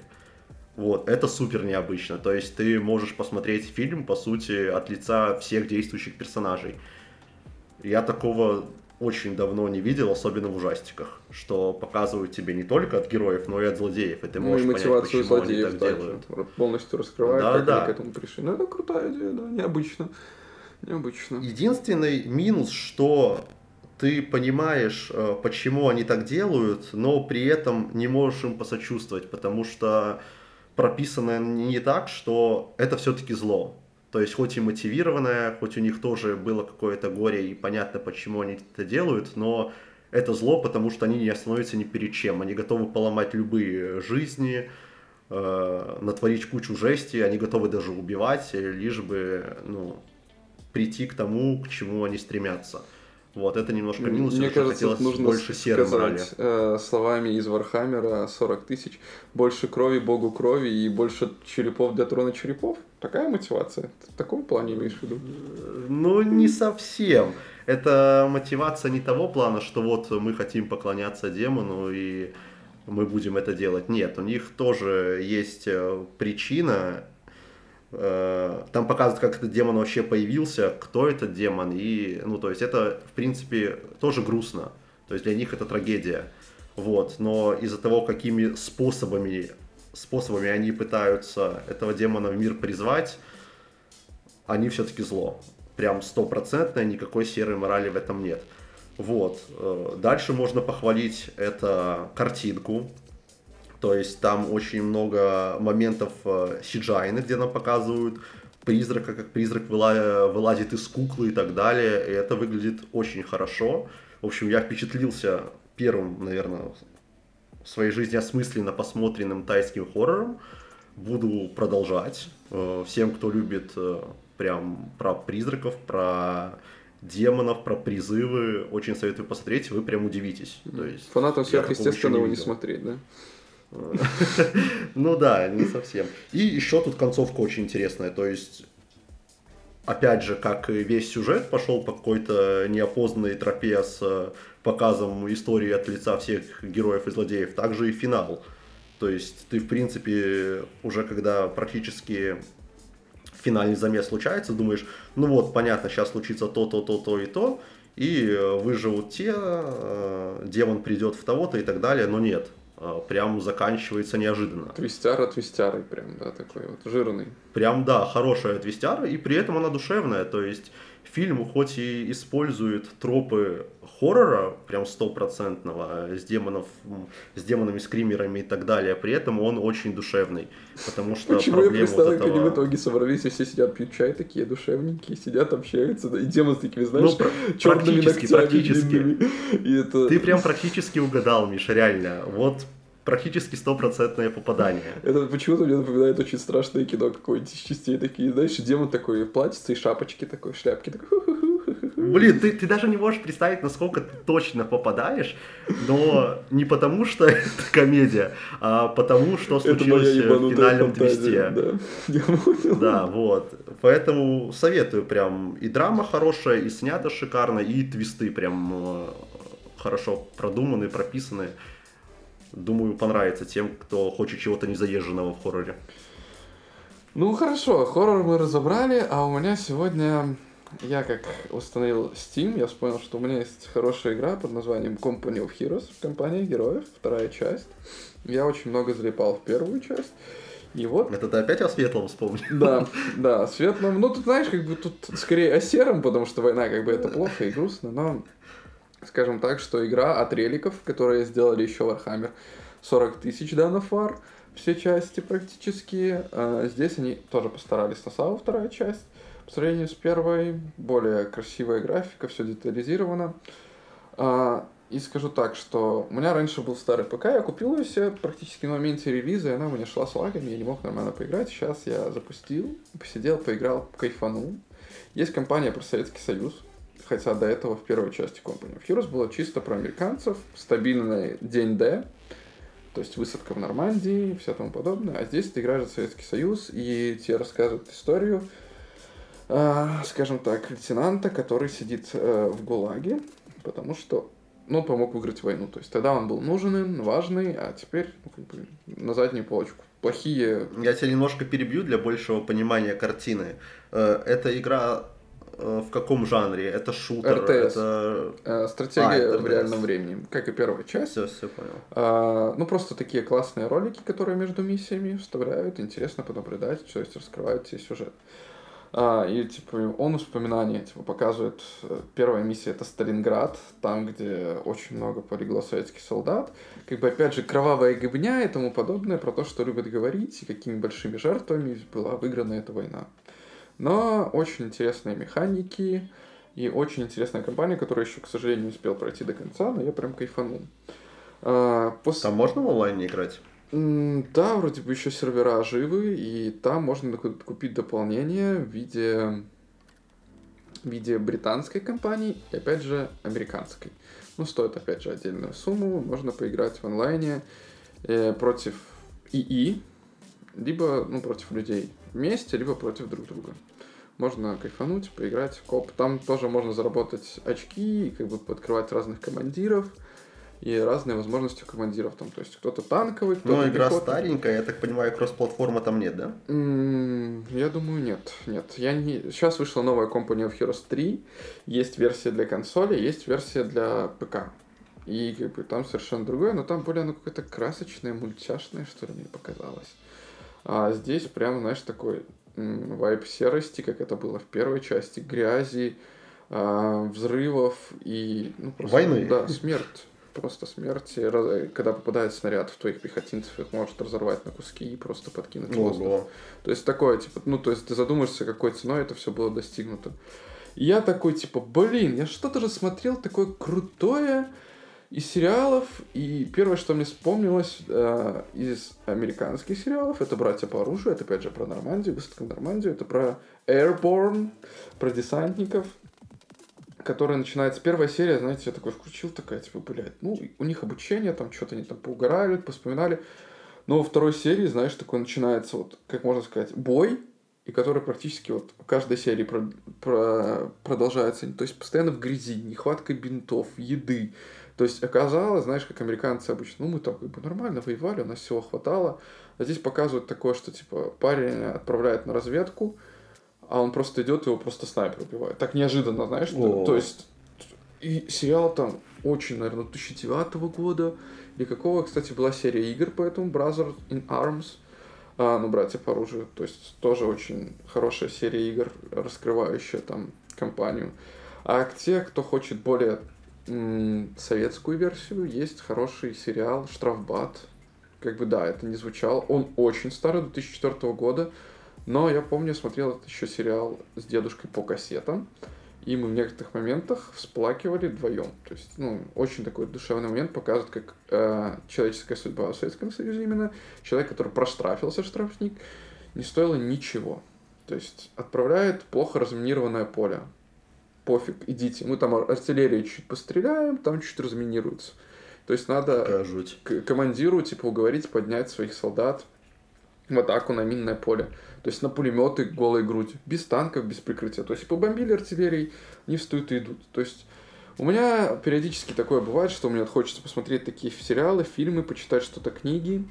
Вот, это супер необычно. То есть ты можешь посмотреть фильм, по сути, от лица всех действующих персонажей. Я такого очень давно не видел, особенно в ужастиках, что показывают тебе не только от героев, но и от злодеев, и ты Ну и можешь понять, почему они злодеев так также делают. полностью раскрывает, Да, как да. они к этому пришли. Ну это крутая идея, да, необычно. Необычно. Единственный минус, что ты понимаешь, э, почему они так делают, но при этом не можешь им посочувствовать, потому что прописано не так, что это все-таки зло. То есть хоть и мотивированное, хоть у них тоже было какое-то горе и понятно, почему они это делают, но это зло, потому что они не остановятся ни перед чем. Они готовы поломать любые жизни, э, натворить кучу жести, они готовы даже убивать, лишь бы ну, прийти к тому, к чему они стремятся. Вот, это немножко минус, Мне кажется, хотелось нужно больше морали. сказать э, словами из Вархаммера 40 тысяч. Больше крови богу крови и больше черепов для трона черепов. Такая мотивация. Ты в таком плане имеешь в виду? Ну, не совсем. Это мотивация не того плана, что вот мы хотим поклоняться демону и мы будем это делать. Нет, у них тоже есть э, причина. Э, Там показывают, как этот демон вообще появился, кто этот демон. И, ну, то есть это, в принципе, тоже грустно. То есть для них это трагедия. Вот. Но из-за того, какими способами, способами они пытаются этого демона в мир призвать, они все-таки зло. Прям стопроцентное, никакой серой морали в этом нет. Вот. Э, Дальше можно похвалить это картинку. То есть там очень много моментов CGI, где нам показывают призрака, как призрак выла- вылазит из куклы и так далее. И это выглядит очень хорошо. В общем, я впечатлился первым, наверное, в своей жизни осмысленно посмотренным тайским хоррором. Буду продолжать. Э, Всем, кто любит э, прям про призраков, про демонов, про призывы, очень советую посмотреть, вы прям удивитесь. То есть, Фанатам сверхъестественного не видел. смотреть, да? Ну да, не совсем. И еще тут концовка очень интересная, то есть опять же, как весь сюжет пошел по какой-то неопознанной тропе с э, показом истории от лица всех героев и злодеев, также и финал. То есть ты, в принципе, уже когда практически финальный замес случается, думаешь, ну вот, понятно, сейчас случится то, то, то, то и то, и э, выживут те, э, демон придет в того-то и так далее, но нет. Э, Прям заканчивается неожиданно. Твистяра твистярой прям, да, такой вот, жирный. Прям, да, хорошая твистяра, и при этом она душевная. То есть фильм хоть и использует тропы хоррора, прям стопроцентного, с, демонов, с демонами, скримерами и так далее, при этом он очень душевный. Потому что Почему я представил, вот как они в этого... итоге собрались, и все сидят, пьют чай, такие душевненькие, сидят, общаются, да, и демон с такими, знаешь, Ну, черными практически, ногтями практически. длинными. И это... Ты прям практически угадал, Миша, реально. Вот практически стопроцентное попадание. Это почему-то мне напоминает очень страшное кино какое-нибудь из частей такие, знаешь, демон такой платьице и шапочки такой, в шляпке такой. Блин, ты, ты даже не можешь представить, насколько ты точно попадаешь, но не потому, что это комедия, а потому, что случилось в финальном твисте. Да. Да, вот. Поэтому советую прям. И драма хорошая, и снято шикарно, и твисты прям э, хорошо продуманы, прописаны. Думаю, понравится тем, кто хочет чего-то незаезженного в хорроре. Ну хорошо, хоррор мы разобрали, а у меня сегодня я как установил Steam, я вспомнил, что у меня есть хорошая игра под названием Company of Heroes, компания героев, вторая часть. Я очень много залипал в первую часть. И вот... Это ты опять о светлом вспомнил? Да, да, светлом. Ну, тут, знаешь, как бы тут скорее о сером, потому что война как бы это плохо и грустно, но скажем так, что игра от реликов, которые сделали еще Warhammer 40 тысяч данов вар, все части практически. А здесь они тоже постарались на самую вторая часть. По сравнению с первой, более красивая графика, все детализировано. А, и скажу так, что у меня раньше был старый ПК, я купил ее себе практически на моменте релиза, и она у меня шла с лагами, я не мог нормально поиграть. Сейчас я запустил, посидел, поиграл, кайфанул. Есть компания про Советский Союз, хотя до этого в первой части Company of Heroes было чисто про американцев, стабильный день Д, то есть высадка в Нормандии и все тому подобное. А здесь ты играешь за Советский Союз, и тебе рассказывают историю, э, скажем так, лейтенанта, который сидит э, в ГУЛАГе, потому что ну, помог выиграть войну. То есть тогда он был нужен, важный, а теперь ну, как бы на заднюю полочку. Плохие... Я тебя немножко перебью для большего понимания картины. Э, эта игра в каком жанре? Это шутер? РТС. Это... Э, стратегия а, в реальном времени, как и первая часть. Все, все понял. А, ну, просто такие классные ролики, которые между миссиями вставляют, интересно понаблюдать, то есть раскрывают тебе сюжет. А, и, типа, он воспоминания, типа, показывает, э, первая миссия это Сталинград, там, где очень много полегло советских солдат. Как бы, опять же, кровавая гибня и тому подобное, про то, что любят говорить, и какими большими жертвами была выиграна эта война. Но очень интересные механики и очень интересная компания, которая еще, к сожалению, не успел пройти до конца, но я прям кайфанул. А, после... Там можно в онлайне играть? Да, вроде бы еще сервера живы, и там можно купить дополнение в виде, в виде британской компании и, опять же, американской. Ну, стоит, опять же, отдельную сумму. Можно поиграть в онлайне э, против ИИ, либо ну, против людей вместе, либо против друг друга можно кайфануть, поиграть в коп. Там тоже можно заработать очки, как бы подкрывать разных командиров и разные возможности командиров. Там, то есть кто-то танковый, кто-то Но игра пехотный. старенькая, я так понимаю, кросс-платформа там нет, да? Mm, я думаю, нет. Нет. Я не... Сейчас вышла новая Company of Heroes 3. Есть версия для консоли, есть версия для ПК. И как бы там совершенно другое, но там более оно какое-то красочное, мультяшное, что ли, мне показалось. А здесь прям, знаешь, такой вайп серости, как это было в первой части, грязи, а, взрывов и... Ну, просто, Войны. Да, смерть. Просто смерть. Когда попадает снаряд в твоих пехотинцев, их может разорвать на куски и просто подкинуть в воздух. То есть такое, типа, ну, то есть ты задумаешься, какой ценой это все было достигнуто. И я такой, типа, блин, я что-то же смотрел такое крутое, из сериалов, и первое, что мне вспомнилось э, из американских сериалов, это «Братья по оружию», это опять же про Нормандию, высадка в Нормандию, это про Airborne, про десантников, которая начинается, первая серия, знаете, я такой включил, такая, типа, блядь, ну, у них обучение, там, что-то они там поугорали, поспоминали, но во второй серии, знаешь, такой начинается, вот, как можно сказать, бой, и который практически вот в каждой серии про, про, продолжается, то есть постоянно в грязи, нехватка бинтов, еды, то есть оказалось, знаешь, как американцы обычно, ну мы там как бы нормально воевали, у нас всего хватало. А здесь показывают такое, что типа парень отправляет на разведку, а он просто идет, его просто снайпер убивает. Так неожиданно, знаешь, О. то есть и сериал там очень, наверное, 2009 года, или какого, кстати, была серия игр по этому, Brother in Arms, а, ну, братья по оружию, то есть тоже очень хорошая серия игр, раскрывающая там компанию. А те, кто хочет более советскую версию, есть хороший сериал «Штрафбат». Как бы, да, это не звучало. Он очень старый, 2004 года, но я помню, смотрел этот еще сериал с дедушкой по кассетам, и мы в некоторых моментах всплакивали вдвоем. То есть, ну, очень такой душевный момент показывает, как э, человеческая судьба в Советском Союзе именно. Человек, который проштрафился, штрафник, не стоило ничего. То есть, отправляет плохо разминированное поле пофиг, идите. Мы там артиллерию чуть постреляем, там чуть разминируется. То есть надо к командиру, типа, уговорить поднять своих солдат в атаку на минное поле. То есть на пулеметы голой грудью, без танков, без прикрытия. То есть побомбили артиллерией, не встают и идут. То есть у меня периодически такое бывает, что мне хочется посмотреть такие сериалы, фильмы, почитать что-то, книги.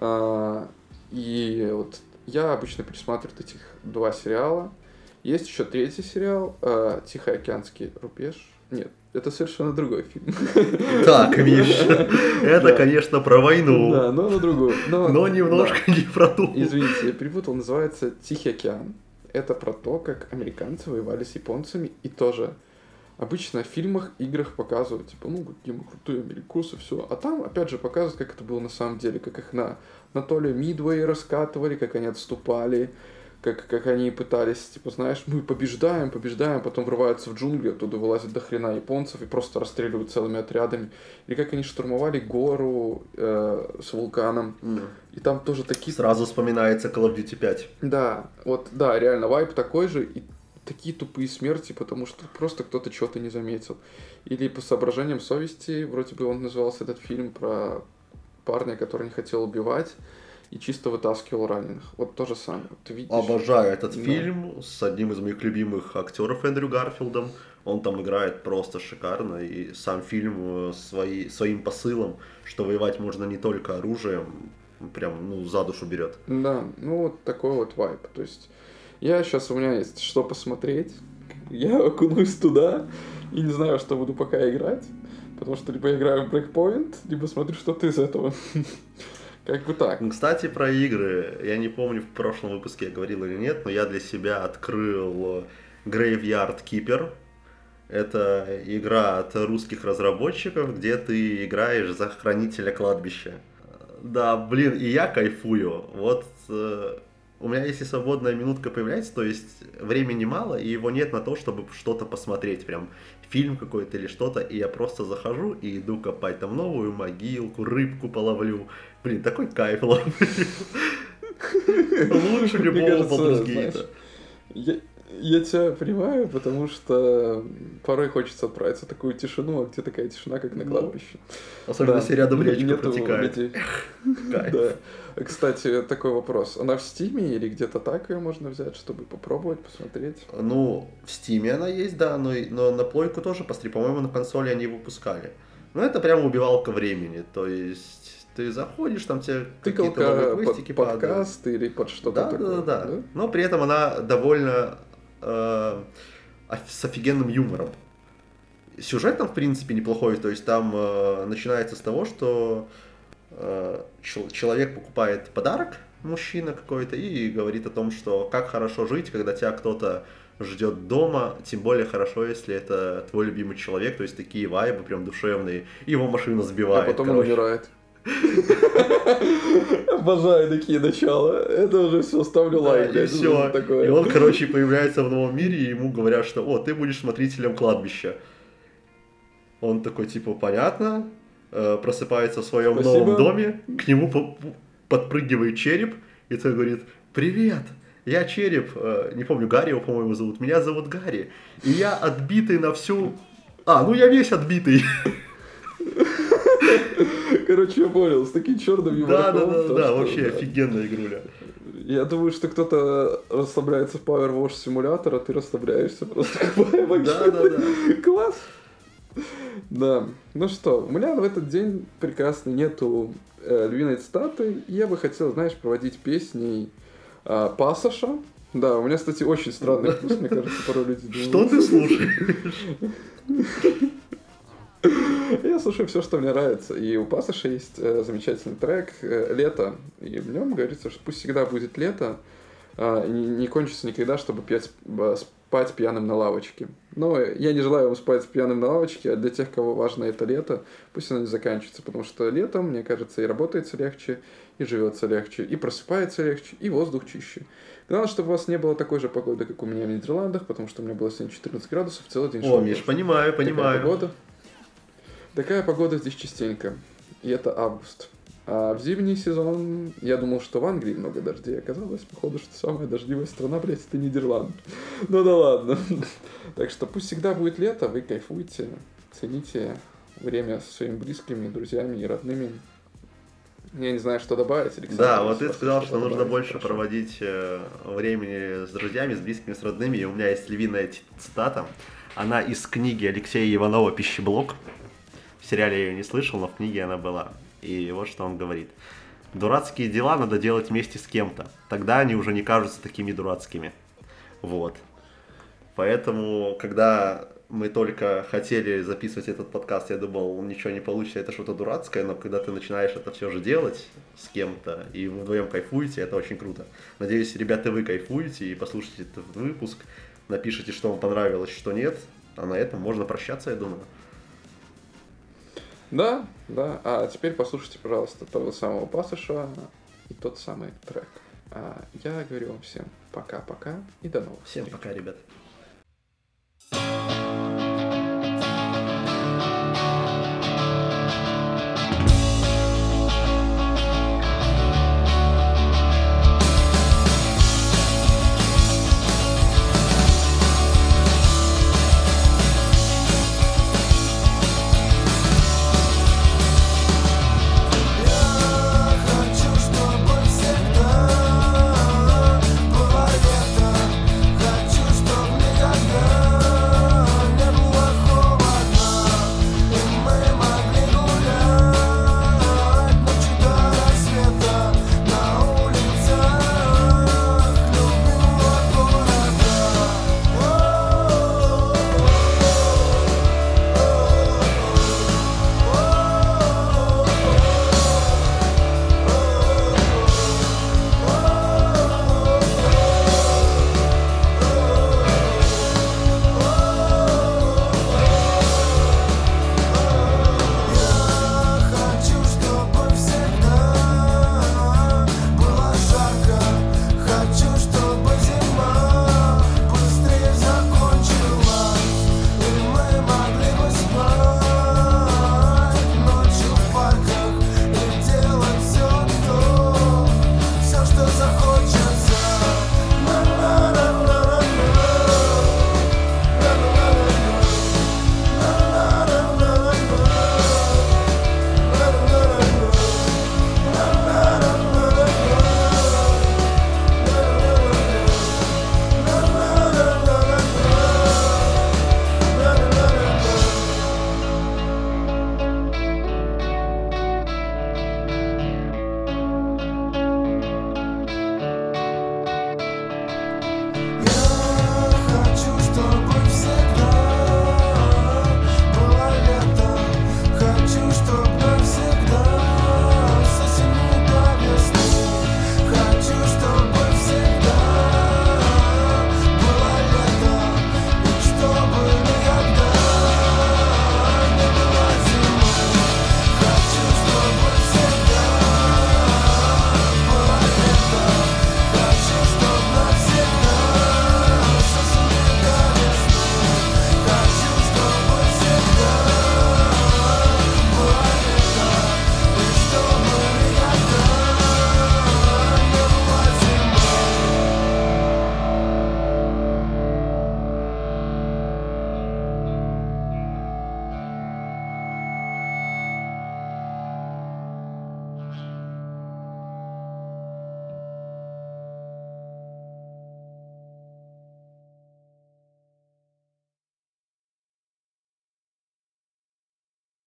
А, и вот я обычно пересматриваю этих два сериала. Есть еще третий сериал а, «Тихоокеанский рубеж». Нет, это совершенно другой фильм. Так, Миша, это, конечно, про войну. Да, но на другую. Но немножко не про ту. Извините, я перепутал, называется «Тихий океан». Это про то, как американцы воевали с японцами, и тоже обычно в фильмах, играх показывают, типа, ну, какие мы крутые америкосы, все. А там, опять же, показывают, как это было на самом деле, как их на, на Мидвей раскатывали, как они отступали, как, как они пытались, типа, знаешь, мы побеждаем, побеждаем, потом врываются в джунгли, оттуда вылазят до хрена японцев и просто расстреливают целыми отрядами. Или как они штурмовали гору э, с вулканом. Mm. И там тоже такие... Сразу вспоминается Call of Duty 5. Да, вот, да, реально, вайп такой же, и такие тупые смерти, потому что просто кто-то чего-то не заметил. Или по соображениям совести, вроде бы он назывался этот фильм про парня, который не хотел убивать, и чисто вытаскивал раненых. Вот то же самое. Ты видишь? Обожаю этот да. фильм с одним из моих любимых актеров Эндрю Гарфилдом. Он там играет просто шикарно, и сам фильм э, свои, своим посылом, что воевать можно не только оружием, прям ну, за душу берет. Да, ну вот такой вот вайп. То есть я сейчас, у меня есть что посмотреть, я окунусь туда и не знаю, что буду пока играть, потому что либо играю в Breakpoint, либо смотрю что-то из этого. Как бы так. Кстати, про игры. Я не помню, в прошлом выпуске я говорил или нет, но я для себя открыл Graveyard Keeper. Это игра от русских разработчиков, где ты играешь за хранителя кладбища. Да, блин, и я кайфую. Вот э, у меня если свободная минутка появляется, то есть времени мало, и его нет на то, чтобы что-то посмотреть, прям фильм какой-то или что-то, и я просто захожу и иду копать там новую могилку, рыбку половлю. Блин, такой кайф ловлю. Лучше любого Baldur's Я тебя понимаю, потому что порой хочется отправиться в такую тишину, а где такая тишина, как на ну, кладбище. Особенно если рядом речка протекает. Да. Кстати, такой вопрос. Она в Стиме или где-то так ее можно взять, чтобы попробовать, посмотреть? Ну, в Стиме она есть, да, но, но на плойку тоже посмотри. По-моему, на консоли они выпускали. Ну, это прям убивалка времени. То есть ты заходишь, там тебе какие-то новые квестики под подкаст или под что-то да, такое. Да, да, да. Но при этом она довольно э, с офигенным юмором. Сюжет там, в принципе, неплохой. То есть там э, начинается с того, что человек покупает подарок, мужчина какой-то, и говорит о том, что как хорошо жить, когда тебя кто-то ждет дома, тем более хорошо, если это твой любимый человек, то есть такие вайбы прям душевные, его машина сбивает. А потом короче. он умирает. Обожаю такие начала. Это уже все, ставлю лайк. И все. И он, короче, появляется в новом мире, и ему говорят, что, о, ты будешь смотрителем кладбища. Он такой, типа, понятно, э, просыпается в своем Спасибо. новом доме, к нему подпрыгивает череп, и тот говорит, привет, я череп, э, не помню, Гарри его, по-моему, зовут, меня зовут Гарри, и я отбитый на всю... А, ну я весь отбитый. Короче, я понял, с таким черным юмором. Да, да, да, да, да, вообще офигенная игруля. Я думаю, что кто-то расслабляется в Power Wash симулятор, а ты расслабляешься просто Да, да, да. Класс! Да. Ну что, у меня в этот день прекрасный нету э, львиной цитаты. Я бы хотел, знаешь, проводить песней э, Пассаша. Да, у меня, кстати, очень странный вкус, мне кажется, порой люди думают. Что ты слушаешь? Я слушаю все, что мне нравится. И у Пассаша есть э, замечательный трек э, «Лето». И в нем говорится, что пусть всегда будет лето, не, не кончится никогда, чтобы пять, спать пьяным на лавочке. Но я не желаю вам спать пьяным на лавочке, а для тех, кого важно это лето, пусть оно не заканчивается, потому что летом, мне кажется, и работается легче, и живется легче, и просыпается легче, и воздух чище. Главное, чтобы у вас не было такой же погоды, как у меня в Нидерландах, потому что у меня было сегодня 14 градусов, целый день. О, Миш, понимаю, понимаю. Такая погода. Такая погода здесь частенько. И это август. А в зимний сезон я думал, что в Англии много дождей. Оказалось, походу, что самая дождливая страна, блядь, это Нидерланд. Ну да ладно. Так что пусть всегда будет лето, вы кайфуйте, цените время со своими близкими, друзьями и родными. Я не знаю, что добавить, Александр. Да, вот ты сказал, что нужно больше хорошо. проводить э, времени с друзьями, с близкими, с родными. И у меня есть львиная цитата. Она из книги Алексея Иванова «Пищеблок». В сериале я ее не слышал, но в книге она была. И вот что он говорит. Дурацкие дела надо делать вместе с кем-то. Тогда они уже не кажутся такими дурацкими. Вот. Поэтому, когда мы только хотели записывать этот подкаст, я думал, ничего не получится, это что-то дурацкое, но когда ты начинаешь это все же делать с кем-то, и вы вдвоем кайфуете, это очень круто. Надеюсь, ребята, вы кайфуете и послушайте этот выпуск, напишите, что вам понравилось, что нет, а на этом можно прощаться, я думаю. Да, да. А теперь послушайте, пожалуйста, того самого пассажа и тот самый трек. А я говорю вам всем пока-пока и до новых Всем встреч. пока, ребят.